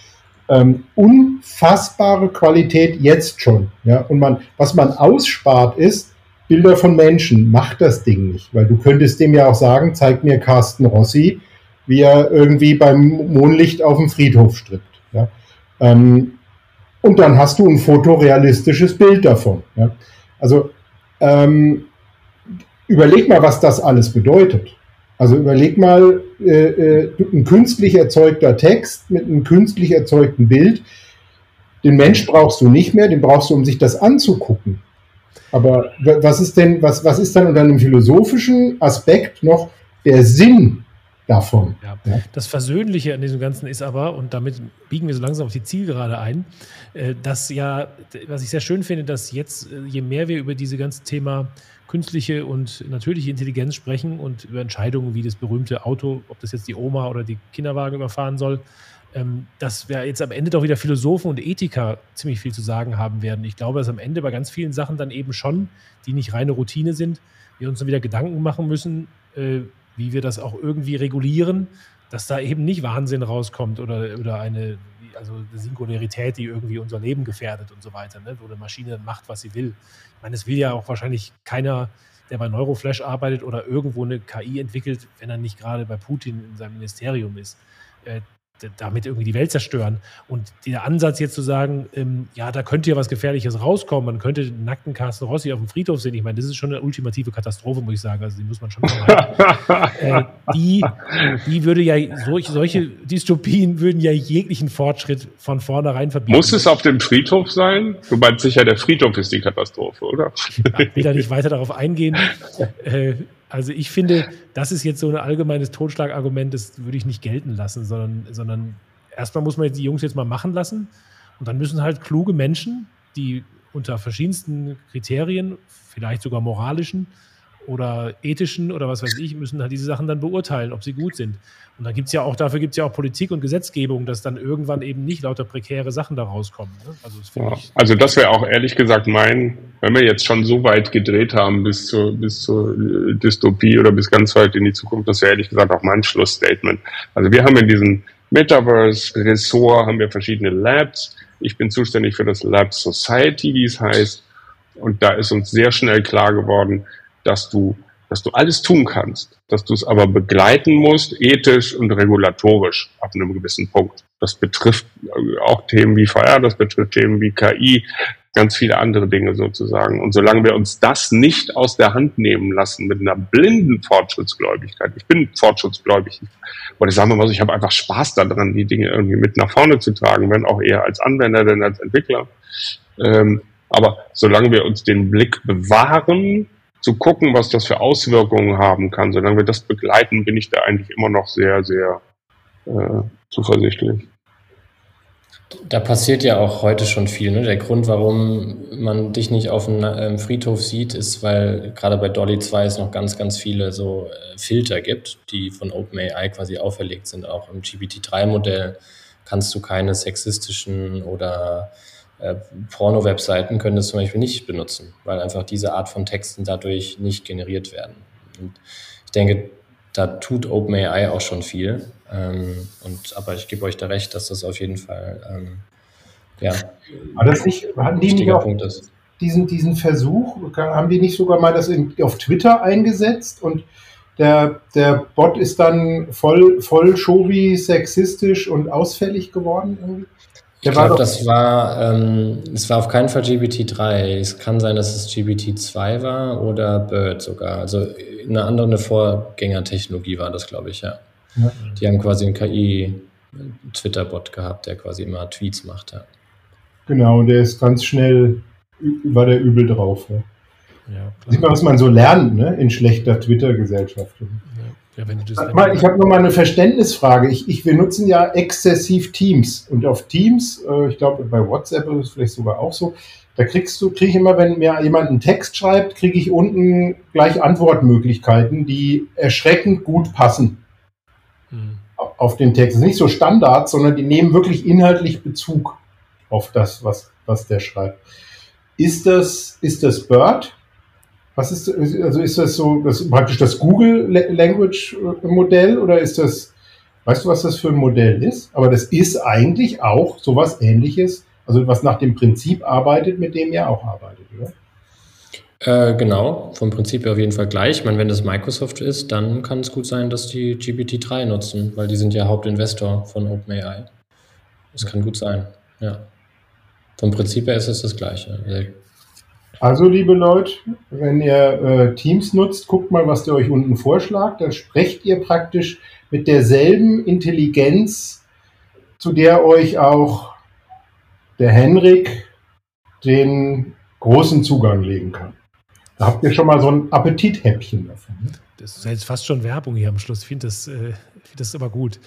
Ähm, unfassbare Qualität jetzt schon. Ja? Und man, was man ausspart ist, Bilder von Menschen. Macht das Ding nicht. Weil du könntest dem ja auch sagen, zeig mir Carsten Rossi, wie er irgendwie beim Mondlicht auf dem Friedhof strippt. Ja? Ähm, und dann hast du ein fotorealistisches Bild davon. Ja? Also ähm, überleg mal, was das alles bedeutet. Also überleg mal, äh, äh, ein künstlich erzeugter Text mit einem künstlich erzeugten Bild. Den Mensch brauchst du nicht mehr, den brauchst du, um sich das anzugucken. Aber was ist denn, was, was ist dann unter einem philosophischen Aspekt noch der Sinn davon. Ja. Ja. Das Versöhnliche an diesem Ganzen ist aber, und damit biegen wir so langsam auf die Zielgerade ein, äh, dass ja, was ich sehr schön finde, dass jetzt, äh, je mehr wir über dieses ganze Thema künstliche und natürliche Intelligenz sprechen und über Entscheidungen wie das berühmte Auto, ob das jetzt die Oma oder die Kinderwagen überfahren soll, ähm, dass wir jetzt am Ende doch wieder Philosophen und Ethiker ziemlich viel zu sagen haben werden. Ich glaube, dass am Ende bei ganz vielen Sachen dann eben schon, die nicht reine Routine sind, wir uns dann wieder Gedanken machen müssen, äh, wie wir das auch irgendwie regulieren, dass da eben nicht Wahnsinn rauskommt oder, oder eine, also Singularität, die irgendwie unser Leben gefährdet und so weiter, ne? wo eine Maschine macht, was sie will. Ich meine, es will ja auch wahrscheinlich keiner, der bei Neuroflash arbeitet oder irgendwo eine KI entwickelt, wenn er nicht gerade bei Putin in seinem Ministerium ist. Äh, damit irgendwie die Welt zerstören. Und der Ansatz jetzt zu sagen, ähm, ja, da könnte ja was Gefährliches rauskommen, man könnte den nackten Carsten Rossi auf dem Friedhof sehen. Ich meine, das ist schon eine ultimative Katastrophe, muss ich sagen. Also die muss man schon äh, die, die würde ja, solche, solche Dystopien würden ja jeglichen Fortschritt von vornherein verbieten. Muss es auf dem Friedhof sein? Du meinst sicher, der Friedhof ist die Katastrophe, oder? Ich will da nicht weiter darauf eingehen. Äh, also ich finde, das ist jetzt so ein allgemeines Totschlagargument, das würde ich nicht gelten lassen, sondern, sondern erstmal muss man die Jungs jetzt mal machen lassen. Und dann müssen halt kluge Menschen, die unter verschiedensten Kriterien, vielleicht sogar moralischen, oder ethischen oder was weiß ich, müssen halt diese Sachen dann beurteilen, ob sie gut sind. Und dann gibt es ja auch, dafür gibt es ja auch Politik und Gesetzgebung, dass dann irgendwann eben nicht lauter prekäre Sachen da rauskommen. Ne? Also, das, ja, also das wäre auch ehrlich gesagt mein, wenn wir jetzt schon so weit gedreht haben bis zur, bis zur Dystopie oder bis ganz weit in die Zukunft, das wäre ehrlich gesagt auch mein Schlussstatement. Also wir haben in diesem Metaverse-Ressort haben wir verschiedene Labs. Ich bin zuständig für das Lab Society, wie es heißt. Und da ist uns sehr schnell klar geworden, dass du, dass du alles tun kannst, dass du es aber begleiten musst, ethisch und regulatorisch ab einem gewissen Punkt. Das betrifft auch Themen wie VR, das betrifft Themen wie KI, ganz viele andere Dinge sozusagen. Und solange wir uns das nicht aus der Hand nehmen lassen mit einer blinden Fortschrittsgläubigkeit, ich bin fortschrittsgläubig, oder sagen wir mal so, ich habe einfach Spaß daran, die Dinge irgendwie mit nach vorne zu tragen, wenn auch eher als Anwender denn als Entwickler. Ähm, aber solange wir uns den Blick bewahren zu gucken, was das für Auswirkungen haben kann. Solange wir das begleiten, bin ich da eigentlich immer noch sehr, sehr äh, zuversichtlich. Da passiert ja auch heute schon viel. Ne? Der Grund, warum man dich nicht auf dem ähm, Friedhof sieht, ist, weil gerade bei Dolly 2 es noch ganz, ganz viele so äh, Filter gibt, die von OpenAI quasi auferlegt sind. Auch im GPT-3-Modell kannst du keine sexistischen oder äh, Porno-Webseiten können das zum Beispiel nicht benutzen, weil einfach diese Art von Texten dadurch nicht generiert werden. Und ich denke, da tut OpenAI auch schon viel. Ähm, und, aber ich gebe euch da recht, dass das auf jeden Fall ähm, ja, aber das nicht, hatten die nicht auch Punkt ist. Diesen, diesen Versuch, haben die nicht sogar mal das in, auf Twitter eingesetzt und der, der Bot ist dann voll, voll Shobi, sexistisch und ausfällig geworden? Irgendwie? Ich glaube, das war, ähm, es war auf keinen Fall GBT3. Es kann sein, dass es GBT2 war oder Bird sogar. Also eine andere eine Vorgängertechnologie war das, glaube ich, ja. ja. Die haben quasi einen KI-Twitter-Bot gehabt, der quasi immer Tweets macht, ja. Genau, der ist ganz schnell, war der übel drauf. Ja. Ja, Sieht man, was man so lernt, ne, in schlechter Twitter-Gesellschaft. Ja. Ja, mal, ich habe noch mal eine Verständnisfrage. Ich, ich, wir nutzen ja exzessiv Teams und auf Teams, äh, ich glaube bei WhatsApp ist es vielleicht sogar auch so, da kriegst du, kriege ich immer, wenn mir jemand einen Text schreibt, kriege ich unten gleich Antwortmöglichkeiten, die erschreckend gut passen hm. auf den Text. Das ist nicht so Standard, sondern die nehmen wirklich inhaltlich Bezug auf das, was, was der schreibt. Ist das, ist das Bird? Was ist, also ist das so, das praktisch das Google Language äh, Modell oder ist das, weißt du, was das für ein Modell ist? Aber das ist eigentlich auch sowas ähnliches, also was nach dem Prinzip arbeitet, mit dem ihr auch arbeitet, oder? Äh, genau, vom Prinzip her auf jeden Fall gleich. Ich meine, wenn das Microsoft ist, dann kann es gut sein, dass die GPT-3 nutzen, weil die sind ja Hauptinvestor von OpenAI. Das kann gut sein, ja. Vom Prinzip her ist es das Gleiche. Also, liebe Leute, wenn ihr äh, Teams nutzt, guckt mal, was der euch unten vorschlägt. Dann sprecht ihr praktisch mit derselben Intelligenz, zu der euch auch der Henrik den großen Zugang legen kann. Da habt ihr schon mal so ein Appetithäppchen davon. Ne? Das ist jetzt fast schon Werbung hier am Schluss. Ich finde das, äh, find das aber gut.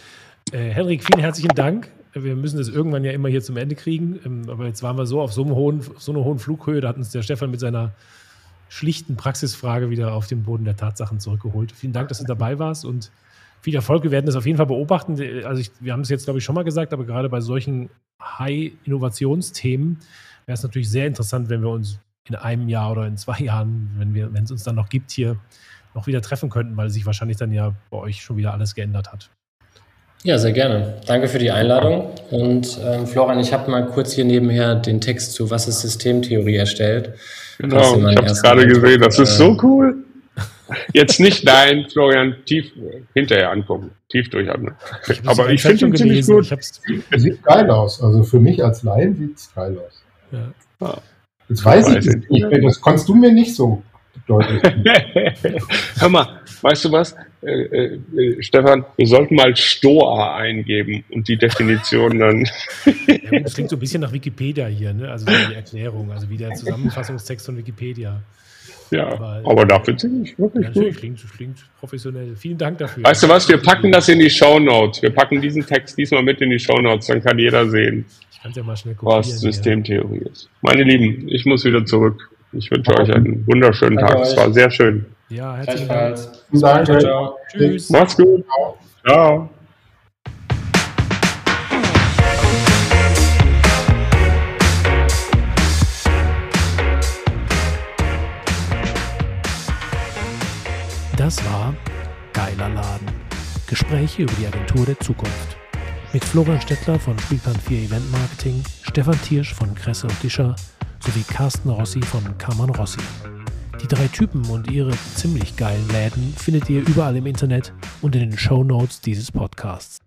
Äh, Henrik, vielen herzlichen Dank. Wir müssen das irgendwann ja immer hier zum Ende kriegen. Ähm, aber jetzt waren wir so auf so, einem hohen, so einer hohen Flughöhe, da hat uns der Stefan mit seiner schlichten Praxisfrage wieder auf den Boden der Tatsachen zurückgeholt. Vielen Dank, dass du dabei warst und viel Erfolg. Wir werden das auf jeden Fall beobachten. Also ich, wir haben es jetzt, glaube ich, schon mal gesagt, aber gerade bei solchen High-Innovationsthemen wäre es natürlich sehr interessant, wenn wir uns in einem Jahr oder in zwei Jahren, wenn wir, wenn es uns dann noch gibt, hier noch wieder treffen könnten, weil sich wahrscheinlich dann ja bei euch schon wieder alles geändert hat. Ja, sehr gerne. Danke für die Einladung. Und ähm, Florian, ich habe mal kurz hier nebenher den Text zu Was ist Systemtheorie erstellt. Genau, ich habe es gerade gesehen. Das ist so cool. Jetzt nicht dein, Florian, tief hinterher angucken, tief durchatmen. Aber ich finde ihn ziemlich gut. Es sieht geil aus. Also für mich als Laien sieht es geil aus. Ja. Jetzt weiß ich, ich nicht, das konntest du mir nicht so deutlich. Hör mal, weißt du was, äh, äh, Stefan, wir sollten mal Stoa eingeben und die Definition dann. ja, das klingt so ein bisschen nach Wikipedia hier, ne? also die Erklärung, also wie der Zusammenfassungstext von Wikipedia. Ja, aber, aber dafür finde ich wirklich ja, gut. Klingt, klingt professionell. Vielen Dank dafür. Weißt du was, wir packen das in die Show Notes. Wir packen diesen Text diesmal mit in die Show Notes, dann kann jeder sehen, ja was Systemtheorie ist. Meine Lieben, ich muss wieder zurück. Ich wünsche euch einen wunderschönen Tag. Es war sehr schön. Ja, herzlichen Dank. Danke. Ciao. Tschüss. Macht's gut. Ciao. Das war Geiler Laden. Gespräche über die Agentur der Zukunft. Mit Florian Stettler von Spielplan 4 Event Marketing, Stefan Tiersch von Kresse und Discher sowie Carsten Rossi von Kammern Rossi. Die drei Typen und ihre ziemlich geilen Läden findet ihr überall im Internet und in den Show Notes dieses Podcasts.